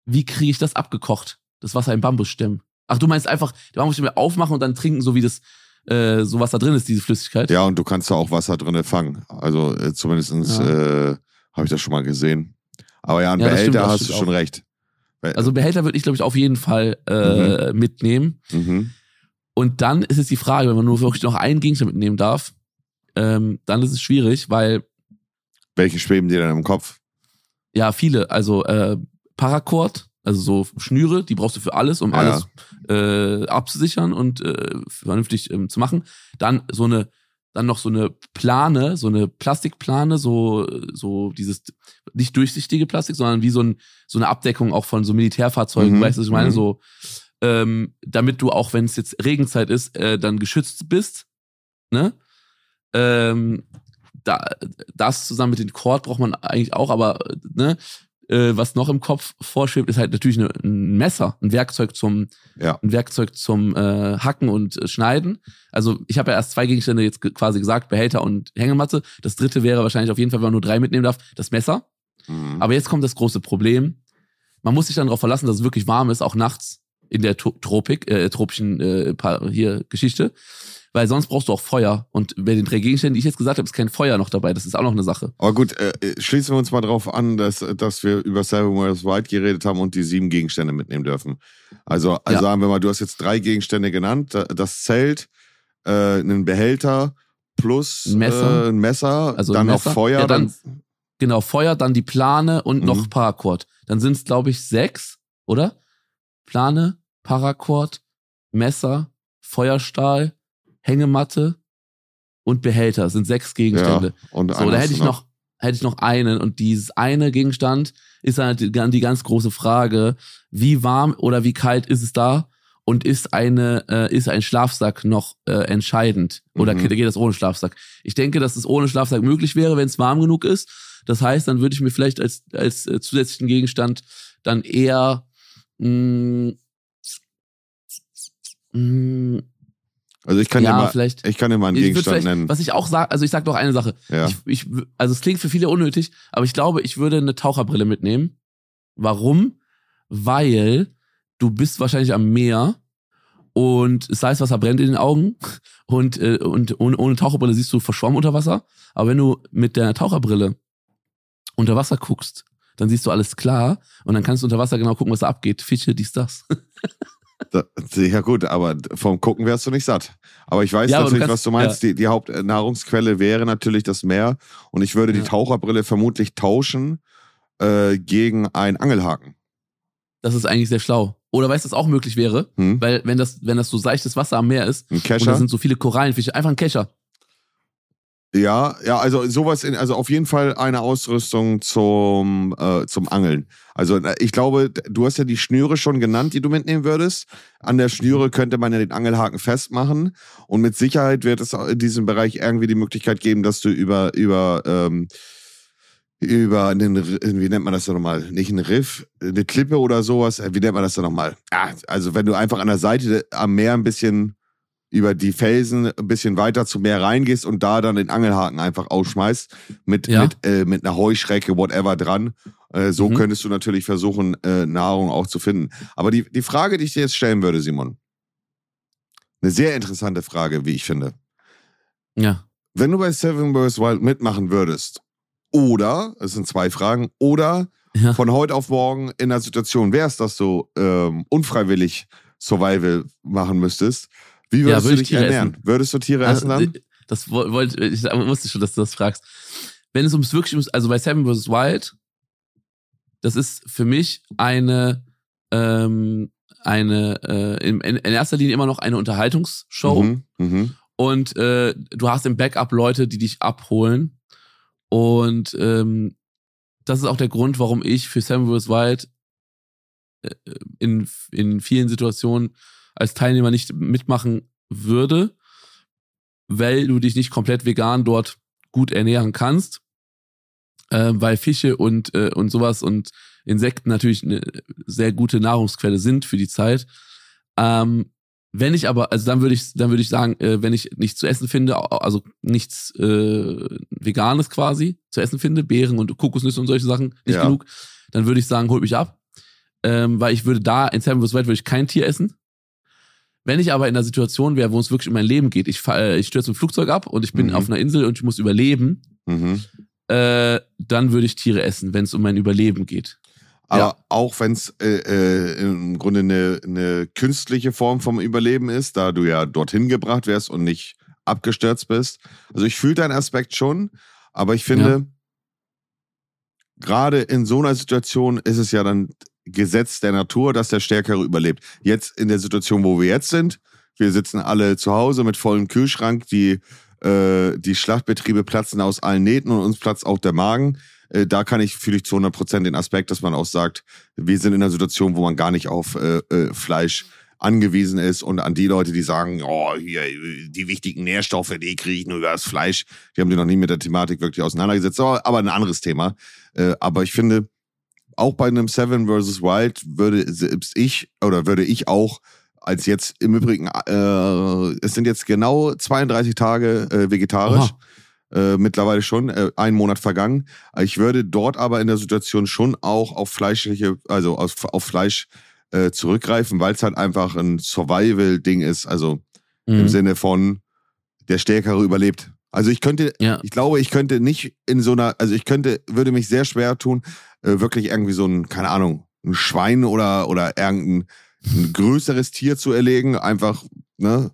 Speaker 2: wie kriege ich das abgekocht? Das Wasser in Bambusstämmen. Ach, du meinst einfach die Bambusstämme aufmachen und dann trinken, so wie das äh, so was da drin ist, diese Flüssigkeit.
Speaker 1: Ja, und du kannst da auch Wasser drin fangen. Also äh, zumindestens ja. äh, habe ich das schon mal gesehen. Aber ja, ein ja, Behälter stimmt, hast du schon auch. recht.
Speaker 2: Also Behälter würde ich, glaube ich, auf jeden Fall äh, mhm. mitnehmen.
Speaker 1: Mhm.
Speaker 2: Und dann ist es die Frage, wenn man nur wirklich noch einen Gegenstand mitnehmen darf, ähm, dann ist es schwierig, weil.
Speaker 1: Welche schweben dir dann im Kopf?
Speaker 2: Ja, viele. Also äh, Paracord, also so Schnüre, die brauchst du für alles, um ja. alles äh, abzusichern und äh, vernünftig ähm, zu machen. Dann so eine, dann noch so eine Plane, so eine Plastikplane, so so dieses nicht durchsichtige Plastik, sondern wie so ein so eine Abdeckung auch von so Militärfahrzeugen, mhm. weißt du, was ich meine, mhm. so ähm, damit du auch wenn es jetzt Regenzeit ist, äh, dann geschützt bist, ne? Ähm, da, das zusammen mit den Cord braucht man eigentlich auch, aber ne, äh, was noch im Kopf vorschwebt, ist halt natürlich eine, ein Messer, ein Werkzeug zum,
Speaker 1: ja.
Speaker 2: ein Werkzeug zum äh, Hacken und äh, Schneiden. Also ich habe ja erst zwei Gegenstände jetzt quasi gesagt, Behälter und Hängematte. Das dritte wäre wahrscheinlich auf jeden Fall, wenn man nur drei mitnehmen darf, das Messer. Mhm. Aber jetzt kommt das große Problem. Man muss sich dann darauf verlassen, dass es wirklich warm ist, auch nachts in der Tropik, äh, tropischen äh, hier Geschichte weil sonst brauchst du auch Feuer. Und bei den drei Gegenständen, die ich jetzt gesagt habe, ist kein Feuer noch dabei. Das ist auch noch eine Sache.
Speaker 1: Aber gut, äh, schließen wir uns mal drauf an, dass, dass wir über Seven Wars White geredet haben und die sieben Gegenstände mitnehmen dürfen. Also, also ja. sagen wir mal, du hast jetzt drei Gegenstände genannt. Das Zelt, äh, einen Behälter plus ein Messer, äh, ein Messer also dann Messer. noch Feuer. Ja, dann, dann,
Speaker 2: genau, Feuer, dann die Plane und mhm. noch Paracord. Dann sind es, glaube ich, sechs, oder? Plane, Paracord, Messer, Feuerstahl, Hängematte und Behälter. Das sind sechs Gegenstände. Ja, und so, da hätte ich noch, hätte ich noch einen. Und dieses eine Gegenstand ist dann die, ganz große Frage, wie warm oder wie kalt ist es da? Und ist eine, äh, ist ein Schlafsack noch äh, entscheidend? Oder mhm. geht das ohne Schlafsack? Ich denke, dass es ohne Schlafsack möglich wäre, wenn es warm genug ist. Das heißt, dann würde ich mir vielleicht als, als äh, zusätzlichen Gegenstand dann eher mh, mm, mh, mm,
Speaker 1: also ich kann ja, dir mal, vielleicht, ich kann dir mal einen Gegenstand nennen.
Speaker 2: Was ich auch sage, also ich sag doch eine Sache.
Speaker 1: Ja.
Speaker 2: Ich, ich, also es klingt für viele unnötig, aber ich glaube, ich würde eine Taucherbrille mitnehmen. Warum? Weil du bist wahrscheinlich am Meer und das Salzwasser brennt in den Augen und, äh, und ohne, ohne Taucherbrille siehst du verschwommen unter Wasser. Aber wenn du mit der Taucherbrille unter Wasser guckst, dann siehst du alles klar und dann kannst du unter Wasser genau gucken, was da abgeht. Fische, dies, das.
Speaker 1: ja gut, aber vom Gucken wärst du nicht satt. Aber ich weiß ja, natürlich, du kannst, was du meinst. Ja. Die, die Hauptnahrungsquelle wäre natürlich das Meer. Und ich würde ja. die Taucherbrille vermutlich tauschen äh, gegen einen Angelhaken.
Speaker 2: Das ist eigentlich sehr schlau. Oder weißt du, was auch möglich wäre? Hm? Weil wenn das, wenn das so seichtes Wasser am Meer ist und da sind so viele Korallenfische, einfach ein Kescher.
Speaker 1: Ja, ja, also sowas in, also auf jeden Fall eine Ausrüstung zum, äh, zum Angeln. Also äh, ich glaube, du hast ja die Schnüre schon genannt, die du mitnehmen würdest. An der Schnüre könnte man ja den Angelhaken festmachen. Und mit Sicherheit wird es in diesem Bereich irgendwie die Möglichkeit geben, dass du über, über, ähm, über einen, wie nennt man das denn nochmal? Nicht ein Riff, eine Klippe oder sowas. Wie nennt man das denn nochmal? Ja, also wenn du einfach an der Seite am Meer ein bisschen über die Felsen ein bisschen weiter zum Meer reingehst und da dann den Angelhaken einfach ausschmeißt mit, ja. mit, äh, mit einer Heuschrecke, whatever dran. Äh, so mhm. könntest du natürlich versuchen, äh, Nahrung auch zu finden. Aber die, die Frage, die ich dir jetzt stellen würde, Simon, eine sehr interessante Frage, wie ich finde.
Speaker 2: Ja.
Speaker 1: Wenn du bei Seven vs. Wild mitmachen würdest, oder, es sind zwei Fragen, oder
Speaker 2: Ja.
Speaker 1: von heute auf morgen in der Situation wärst, dass du ähm, unfreiwillig Survival machen müsstest, wie würdest
Speaker 2: würde
Speaker 1: du
Speaker 2: ich
Speaker 1: dich
Speaker 2: Tiere
Speaker 1: ernähren?
Speaker 2: essen.
Speaker 1: Würdest du Tiere
Speaker 2: Also,
Speaker 1: essen dann?
Speaker 2: Das wo- wollte ich wusste schon, dass du das fragst. Wenn es ums wirklich ums, also bei Seven vs. Wild, das ist für mich eine ähm, eine äh, in, in erster Linie immer noch eine Unterhaltungsshow
Speaker 1: Mhm, mhm.
Speaker 2: und äh, du hast im Backup Leute, die dich abholen und ähm, das ist auch der Grund, warum ich für Seven vs. Wild äh, in, in vielen Situationen als Teilnehmer nicht mitmachen würde, weil du dich nicht komplett vegan dort gut ernähren kannst, äh, weil Fische und, äh, und sowas und Insekten natürlich eine sehr gute Nahrungsquelle sind für die Zeit. Ähm, wenn ich aber, also dann würde ich, dann würde ich sagen, äh, wenn ich nichts zu essen finde, also nichts äh, Veganes quasi zu essen finde, Beeren und Kokosnüsse und solche Sachen, nicht
Speaker 1: Ja.
Speaker 2: genug, dann würde ich sagen, holt mich ab. Ähm, weil ich würde da in Seven vs. Wild würde ich kein Tier essen. Wenn ich aber in einer Situation wäre, wo es wirklich um mein Leben geht, ich, fahr- äh, ich stürze ein Flugzeug ab und ich bin
Speaker 1: Mhm.
Speaker 2: auf einer Insel und ich muss überleben,
Speaker 1: Mhm.
Speaker 2: äh, dann würde ich Tiere essen, wenn es um mein Überleben geht.
Speaker 1: Aber
Speaker 2: Ja.
Speaker 1: auch wenn es äh, äh, im Grunde eine, eine künstliche Form vom Überleben ist, da du ja dorthin gebracht wärst und nicht abgestürzt bist. Also ich fühle deinen Aspekt schon, aber ich finde, gerade in so einer Situation ist es ja dann Gesetz der Natur, dass der Stärkere überlebt. Jetzt in der Situation, wo wir jetzt sind, wir sitzen alle zu Hause mit vollem Kühlschrank, die, äh, die Schlachtbetriebe platzen aus allen Nähten und uns platzt auch der Magen. Äh, da kann ich, fühle ich zu 100 Prozent den Aspekt, dass man auch sagt, wir sind in einer Situation, wo man gar nicht auf äh, äh, Fleisch angewiesen ist und an die Leute, die sagen, oh, hier, die wichtigen Nährstoffe, die kriege ich nur über das Fleisch. Die haben sich noch nie mit der Thematik wirklich auseinandergesetzt, aber, aber ein anderes Thema. Äh, aber ich finde, auch bei einem Seven vs. Wild würde selbst ich oder würde ich auch als jetzt im Übrigen, äh, es sind jetzt genau 32 Tage äh, vegetarisch. Äh, mittlerweile schon, äh, ein Monat vergangen. Ich würde dort aber in der Situation schon auch auf fleischliche, also auf, auf Fleisch äh, zurückgreifen, weil es halt einfach ein Survival-Ding ist. Also im
Speaker 2: Mhm.
Speaker 1: Sinne von der Stärkere überlebt. Also ich könnte,
Speaker 2: Ja.
Speaker 1: ich glaube, ich könnte nicht in so einer, also ich könnte, würde mich sehr schwer tun, äh, wirklich irgendwie so ein, keine Ahnung, ein Schwein oder oder irgendein ein größeres Tier zu erlegen, einfach, ne?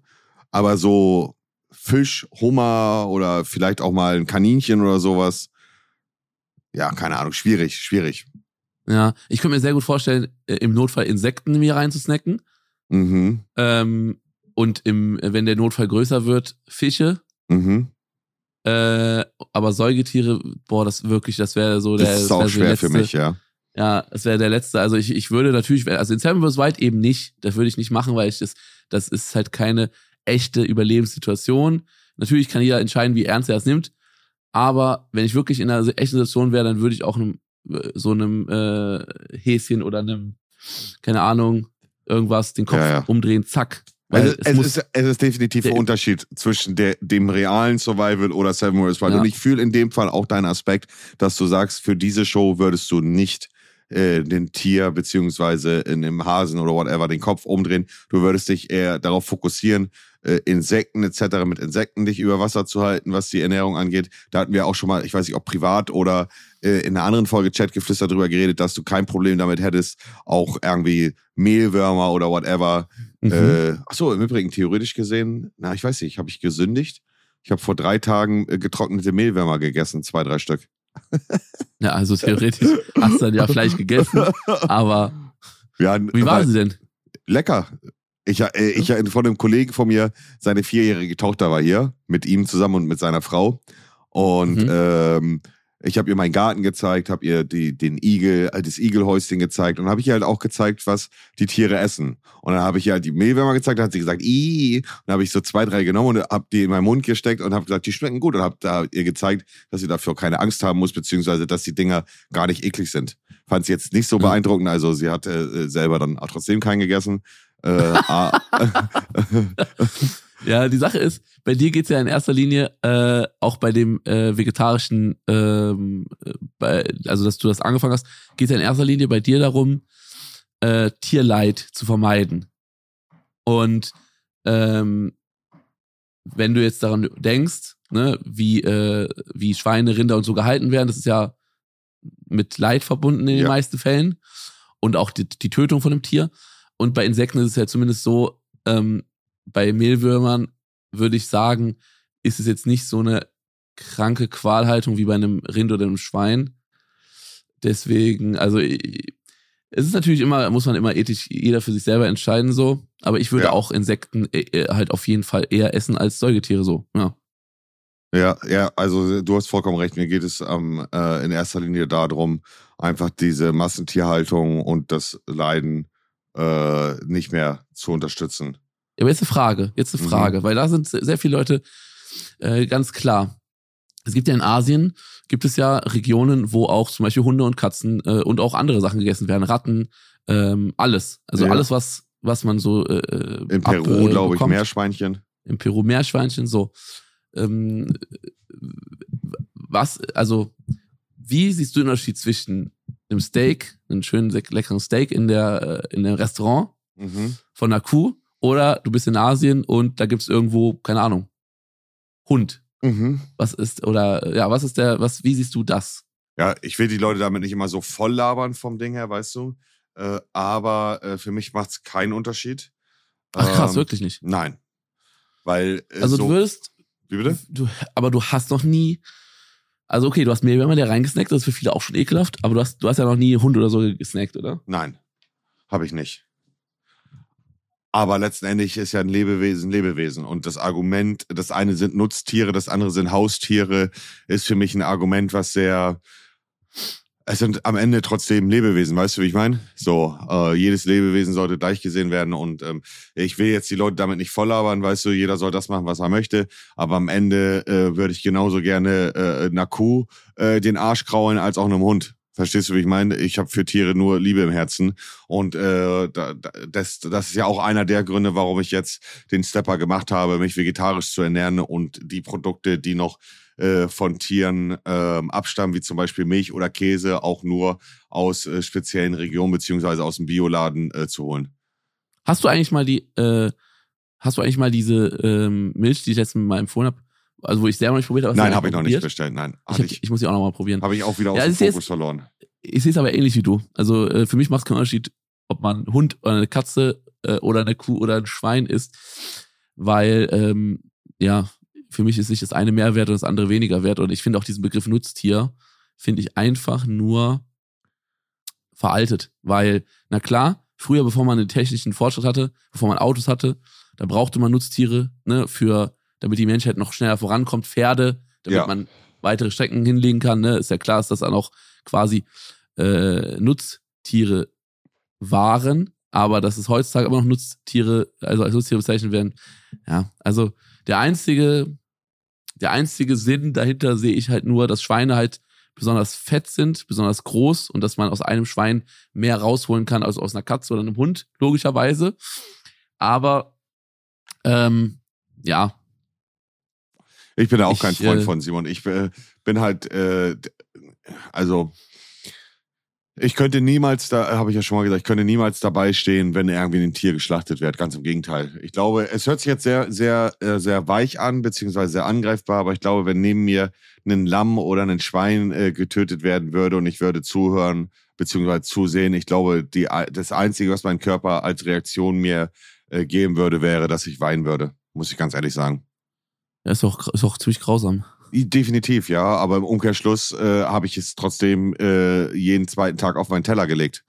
Speaker 1: Aber so Fisch, Hummer oder vielleicht auch mal ein Kaninchen oder sowas. Ja, keine Ahnung, schwierig, schwierig.
Speaker 2: Ja, ich könnte mir sehr gut vorstellen, äh, im Notfall Insekten in mir reinzusnacken.
Speaker 1: Mhm,
Speaker 2: Ähm, und im, wenn der Notfall größer wird, Fische.
Speaker 1: mhm.
Speaker 2: Äh, aber Säugetiere, boah, das wirklich, das wäre so der.
Speaker 1: Das ist auch
Speaker 2: so
Speaker 1: schwer
Speaker 2: der
Speaker 1: für
Speaker 2: letzte-
Speaker 1: mich, ja.
Speaker 2: Ja, das wäre der letzte. Also ich, ich würde natürlich, also in Seven vs. Wild eben nicht. Das würde ich nicht machen, weil ich das, das ist halt keine echte Überlebenssituation. Natürlich kann jeder entscheiden, wie ernst er es nimmt. Aber wenn ich wirklich in einer echten Situation wäre, dann würde ich auch einem, äh, so einem äh, Häschen oder einem, keine Ahnung, irgendwas, den Kopf
Speaker 1: Ja, ja.
Speaker 2: umdrehen, zack.
Speaker 1: Also,
Speaker 2: es
Speaker 1: es, ist, es ist definitiv ein
Speaker 2: Der-
Speaker 1: Unterschied zwischen der, dem realen Survival oder Seven vs. Wild.
Speaker 2: Ja.
Speaker 1: Und ich fühle in dem Fall auch deinen Aspekt, dass du sagst, für diese Show würdest du nicht äh, den Tier beziehungsweise in dem Hasen oder whatever den Kopf umdrehen. Du würdest dich eher darauf fokussieren, äh, Insekten etc. mit Insekten dich über Wasser zu halten, was die Ernährung angeht. Da hatten wir auch schon mal, ich weiß nicht, ob privat oder äh, in einer anderen Folge Chatgeflüster drüber geredet, dass du kein Problem damit hättest, auch irgendwie Mehlwürmer oder whatever
Speaker 2: mhm.
Speaker 1: äh, ach so, im Übrigen theoretisch gesehen, na, ich weiß nicht, habe ich gesündigt? Ich habe vor drei Tagen äh, getrocknete Mehlwürmer gegessen, zwei, drei Stück.
Speaker 2: ja, also theoretisch hast du dann ja Fleisch gegessen. Aber
Speaker 1: Ja,
Speaker 2: wie war sie denn?
Speaker 1: Lecker. Ich, äh, ich äh, von einem Kollegen von mir, seine vierjährige Tochter war hier, mit ihm zusammen und mit seiner Frau. Und
Speaker 2: Mhm.
Speaker 1: ähm, ich habe ihr meinen Garten gezeigt, habe ihr die, den Igel, äh, das Igelhäuschen gezeigt und habe ich ihr halt auch gezeigt, was die Tiere essen. Und dann habe ich ihr halt die Mehlwürmer gezeigt, da hat sie gesagt. Und dann habe ich so zwei, drei genommen und habe die in meinen Mund gesteckt und habe gesagt, die schmecken gut und habe da ihr gezeigt, dass sie dafür keine Angst haben muss, beziehungsweise dass die Dinger gar nicht eklig sind. Fand sie jetzt nicht so
Speaker 2: Mhm.
Speaker 1: beeindruckend, also sie hat äh, selber dann auch trotzdem keinen gegessen. Äh, ah,
Speaker 2: Ja, die Sache ist, bei dir geht's ja in erster Linie äh, auch bei dem äh, vegetarischen, ähm, äh, bei, also dass du das angefangen hast, geht's ja in erster Linie bei dir darum, äh, Tierleid zu vermeiden. Und ähm, wenn du jetzt daran denkst, ne, wie, äh, wie Schweine, Rinder und so gehalten werden, das ist ja mit Leid verbunden in den
Speaker 1: Ja.
Speaker 2: meisten Fällen. Und auch die, die Tötung von einem Tier. Und bei Insekten ist es ja zumindest so, ähm, bei Mehlwürmern würde ich sagen, ist es jetzt nicht so eine kranke Qualhaltung wie bei einem Rind oder einem Schwein. Deswegen, also es ist natürlich immer, muss man immer ethisch jeder für sich selber entscheiden so. Aber ich würde
Speaker 1: Ja.
Speaker 2: auch Insekten äh, äh, halt auf jeden Fall eher essen als Säugetiere so. Ja.
Speaker 1: Ja, ja, also du hast vollkommen recht. Mir geht es ähm, äh, in erster Linie darum, einfach diese Massentierhaltung und das Leiden äh, nicht mehr zu unterstützen.
Speaker 2: Ja, Aber jetzt eine Frage, jetzt eine
Speaker 1: Mhm.
Speaker 2: Frage, weil da sind sehr viele Leute äh, ganz klar. Es gibt ja in Asien, gibt es ja Regionen, wo auch zum Beispiel Hunde und Katzen äh, und auch andere Sachen gegessen werden, Ratten, ähm, alles. Also
Speaker 1: Ja.
Speaker 2: alles, was, was man so äh, äh,
Speaker 1: In Peru,
Speaker 2: äh,
Speaker 1: glaube ich. Meerschweinchen.
Speaker 2: Im Peru Meerschweinchen, so. Ähm, was, also, wie siehst du den Unterschied zwischen einem Steak, einem schönen, leckeren Steak in der, äh, in einem Restaurant
Speaker 1: Mhm.
Speaker 2: von einer Kuh oder du bist in Asien und da gibt's irgendwo, keine Ahnung, Hund.
Speaker 1: Mhm.
Speaker 2: Was ist, oder ja, was ist der, was, wie siehst du das?
Speaker 1: Ja, ich will die Leute damit nicht immer so voll labern vom Ding her, weißt du. Äh, aber äh, für mich macht's keinen Unterschied.
Speaker 2: Ach krass,
Speaker 1: Ähm,
Speaker 2: wirklich nicht.
Speaker 1: Nein. Weil äh,
Speaker 2: Also
Speaker 1: so,
Speaker 2: du würdest,
Speaker 1: Wie bitte?
Speaker 2: du, aber du hast noch nie, also okay, du hast Mehlwürmer, der reingesnackt, das ist für viele auch schon ekelhaft, aber du hast, du hast ja noch nie Hund oder so gesnackt, oder?
Speaker 1: Nein, habe ich nicht. Aber letztendlich ist ja ein Lebewesen Lebewesen. Und das Argument, das eine sind Nutztiere, das andere sind Haustiere, ist für mich ein Argument, was sehr. Es sind am Ende trotzdem Lebewesen, weißt du, wie ich meine? So, äh, jedes Lebewesen sollte gleich gesehen werden und ähm, ich will jetzt die Leute damit nicht volllabern, weißt du, jeder soll das machen, was er möchte, aber am Ende äh, würde ich genauso gerne äh, einer Kuh äh, den Arsch kraulen als auch einem Hund. Verstehst du, wie ich meine? Ich habe für Tiere nur Liebe im Herzen. Und äh, da, da, das, das ist ja auch einer der Gründe, warum ich jetzt den Stepper gemacht habe, mich vegetarisch zu ernähren und die Produkte, die noch äh, von Tieren ähm, abstammen, wie zum Beispiel Milch oder Käse, auch nur aus äh, speziellen Regionen beziehungsweise aus dem Bioladen äh, zu holen.
Speaker 2: Hast du eigentlich mal die, äh, hast du eigentlich mal diese ähm, Milch, die ich letztens Mal empfohlen habe, also wo ich selber noch nicht probiert habe?
Speaker 1: Nein, habe ich noch nicht bestellt. Nein,
Speaker 2: Ich, hab,
Speaker 1: ich,
Speaker 2: ich muss die auch noch mal probieren.
Speaker 1: habe ich auch wieder aus
Speaker 2: Ja,
Speaker 1: dem
Speaker 2: ist jetzt-
Speaker 1: Fokus verloren.
Speaker 2: Ich sehe es aber ähnlich wie du. Also äh, für mich macht es keinen Unterschied, ob man Hund oder eine Katze äh, oder eine Kuh oder ein Schwein isst, weil ähm, ja für mich ist nicht das eine mehr wert und das andere weniger wert. Und ich finde auch diesen Begriff Nutztier finde ich einfach nur veraltet, weil na klar, früher bevor man den technischen Fortschritt hatte, bevor man Autos hatte, da brauchte man Nutztiere, ne, für damit die Menschheit noch schneller vorankommt, Pferde, damit
Speaker 1: Ja.
Speaker 2: man weitere Strecken hinlegen kann, ne, ist ja klar, dass das dann auch quasi äh, Nutztiere waren, aber dass es heutzutage immer noch Nutztiere, also als Nutztiere bezeichnet werden. Ja, also der einzige, der einzige Sinn dahinter sehe ich halt nur, dass Schweine halt besonders fett sind, besonders groß und dass man aus einem Schwein mehr rausholen kann als aus einer Katze oder einem Hund, logischerweise. Aber ähm, ja,
Speaker 1: Ich bin auch
Speaker 2: Ich,
Speaker 1: kein Freund
Speaker 2: äh,
Speaker 1: von Simon. Ich äh, bin halt, äh, also ich könnte niemals, da habe ich ja schon mal gesagt, ich könnte niemals dabei stehen, wenn irgendwie ein Tier geschlachtet wird. Ganz im Gegenteil. Ich glaube, es hört sich jetzt sehr, sehr, äh, sehr weich an, beziehungsweise sehr angreifbar, aber ich glaube, wenn neben mir ein Lamm oder ein Schwein äh, getötet werden würde und ich würde zuhören, beziehungsweise zusehen, ich glaube, die, das Einzige, was mein Körper als Reaktion mir äh, geben würde, wäre, dass ich weinen würde. Muss ich ganz ehrlich sagen.
Speaker 2: Ist auch, ist auch ziemlich grausam.
Speaker 1: Definitiv, ja. Aber im Umkehrschluss äh, habe ich es trotzdem äh, jeden zweiten Tag auf meinen Teller gelegt.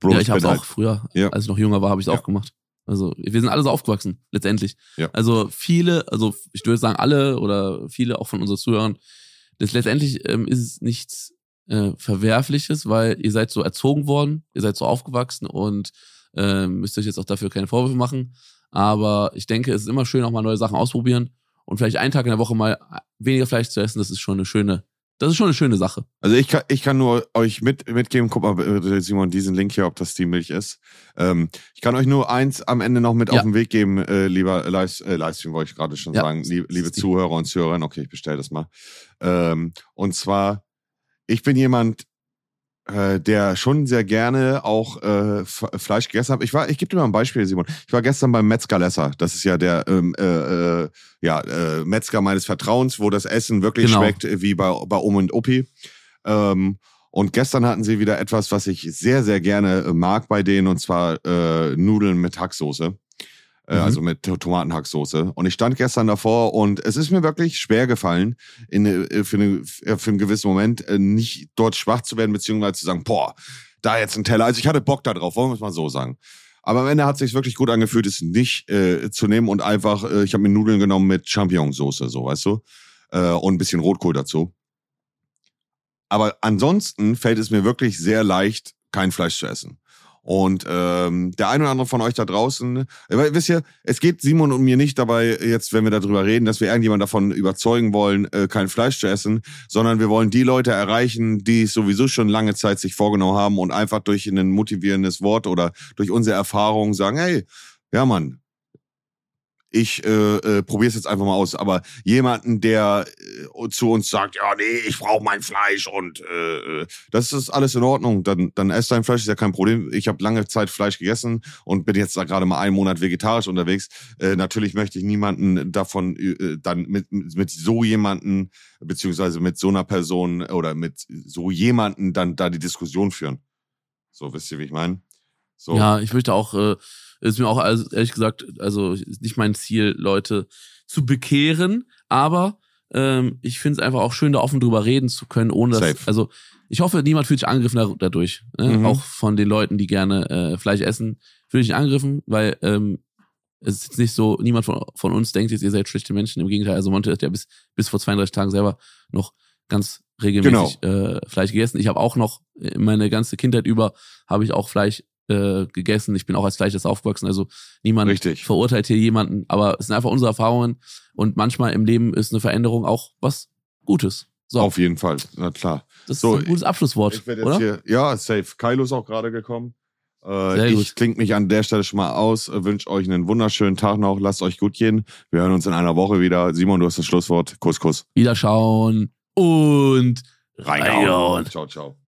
Speaker 1: Bro,
Speaker 2: ja, ich habe es
Speaker 1: bin
Speaker 2: auch
Speaker 1: halt-
Speaker 2: früher,
Speaker 1: Ja.
Speaker 2: als ich noch jünger war, habe ich es
Speaker 1: Ja.
Speaker 2: auch gemacht. Also wir sind alle so aufgewachsen, letztendlich.
Speaker 1: Ja.
Speaker 2: Also viele, also ich würde sagen alle oder viele auch von unseren Zuhörern, das letztendlich ähm, ist es nichts äh, Verwerfliches, weil ihr seid so erzogen worden, ihr seid so aufgewachsen und ähm, müsst euch jetzt auch dafür keine Vorwürfe machen. Aber ich denke, es ist immer schön, auch mal neue Sachen ausprobieren und vielleicht einen Tag in der Woche mal weniger Fleisch zu essen, das ist schon eine schöne, das ist schon eine schöne Sache.
Speaker 1: Also ich kann, ich kann nur euch mit, mitgeben, guck mal, äh, Simon, diesen Link hier, ob das die Milch ist. Ähm, ich kann euch nur eins am Ende noch mit
Speaker 2: Ja.
Speaker 1: auf den Weg geben, äh, lieber Live, äh, Livestream, wollte ich gerade schon
Speaker 2: Ja,
Speaker 1: sagen, liebe
Speaker 2: die.
Speaker 1: Zuhörer und Zuhörerinnen. Okay, ich bestelle das mal. Ähm, und zwar, ich bin jemand, äh, der schon sehr gerne auch äh, Fleisch gegessen hat. Ich war, ich gebe dir mal ein Beispiel, Simon. Ich war gestern beim Metzger Lesser. Das ist ja der ähm, äh, äh, ja, äh, Metzger meines Vertrauens, wo das Essen wirklich genau. schmeckt wie bei, bei Om und Opi. Ähm, und gestern hatten sie wieder etwas, was ich sehr, sehr gerne mag bei denen, und zwar äh, Nudeln mit Hacksoße. Äh, mhm. Also mit Tomatenhacksoße. Und ich stand gestern davor und es ist mir wirklich schwer gefallen, in, äh, für, eine, für einen gewissen Moment äh, nicht dort schwach zu werden, beziehungsweise zu sagen, boah, da jetzt ein Teller. Also ich hatte Bock da drauf, wollen wir es mal so sagen. Aber am Ende hat es sich wirklich gut angefühlt, es nicht äh, zu nehmen und einfach, äh, ich habe mir Nudeln genommen mit Champignonsauce, so weißt du, äh, und ein bisschen Rotkohl dazu. Aber ansonsten fällt es mir wirklich sehr leicht, kein Fleisch zu essen. Und ähm, der eine oder andere von euch da draußen, äh, wisst ihr, es geht Simon und mir nicht dabei, jetzt, wenn wir darüber reden, dass wir irgendjemand davon überzeugen wollen, äh, kein Fleisch zu essen, sondern wir wollen die Leute erreichen, die es sowieso schon lange Zeit sich vorgenommen haben und einfach durch ein motivierendes Wort oder durch unsere Erfahrung sagen, hey, ja Mann, ich äh, äh, probiere es jetzt einfach mal aus. Aber jemanden, der äh, zu uns sagt, ja, nee, ich brauche mein Fleisch und äh, äh, das ist alles in Ordnung, dann, dann esst dein Fleisch, ist ja kein Problem. Ich habe lange Zeit Fleisch gegessen und bin jetzt gerade mal einen Monat vegetarisch unterwegs. Äh, natürlich möchte ich niemanden davon äh, dann mit, mit so jemanden, beziehungsweise mit so einer Person oder mit so jemanden dann da die Diskussion führen. So, wisst ihr, wie ich meine? So.
Speaker 2: Ja, ich möchte auch äh, ist mir auch also, ehrlich gesagt, also nicht mein Ziel, Leute zu bekehren, aber ähm, ich finde es einfach auch schön, da offen drüber reden zu können, ohne dass, Safe. also ich hoffe, niemand fühlt sich angegriffen dadurch. Ne? Mhm. Auch von den Leuten, die gerne äh, Fleisch essen, fühle ich angegriffen, weil ähm, es ist jetzt nicht so, niemand von, von uns denkt jetzt, ihr seid schlechte Menschen. Im Gegenteil, also Monte hat ja bis, bis vor 32 Tagen selber noch ganz regelmäßig genau. äh, Fleisch gegessen. Ich habe auch noch meine ganze Kindheit über, habe ich auch Fleisch äh, gegessen. Ich bin auch als Fleischesser aufgewachsen. Also niemand Richtig. verurteilt hier jemanden, aber es sind einfach unsere Erfahrungen und manchmal im Leben ist eine Veränderung auch was Gutes.
Speaker 1: So. Auf jeden Fall, na klar.
Speaker 2: Das so, ist ein gutes Abschlusswort, ich, ich oder? Hier,
Speaker 1: ja, safe. Kylo ist auch gerade gekommen. Äh, ich klinge mich an der Stelle schon mal aus, wünsche euch einen wunderschönen Tag noch, lasst euch gut gehen. Wir hören uns in einer Woche wieder. Simon, du hast das Schlusswort. Kuss, Kuss.
Speaker 2: Wiederschauen und reinhauen.
Speaker 1: Ciao, ciao.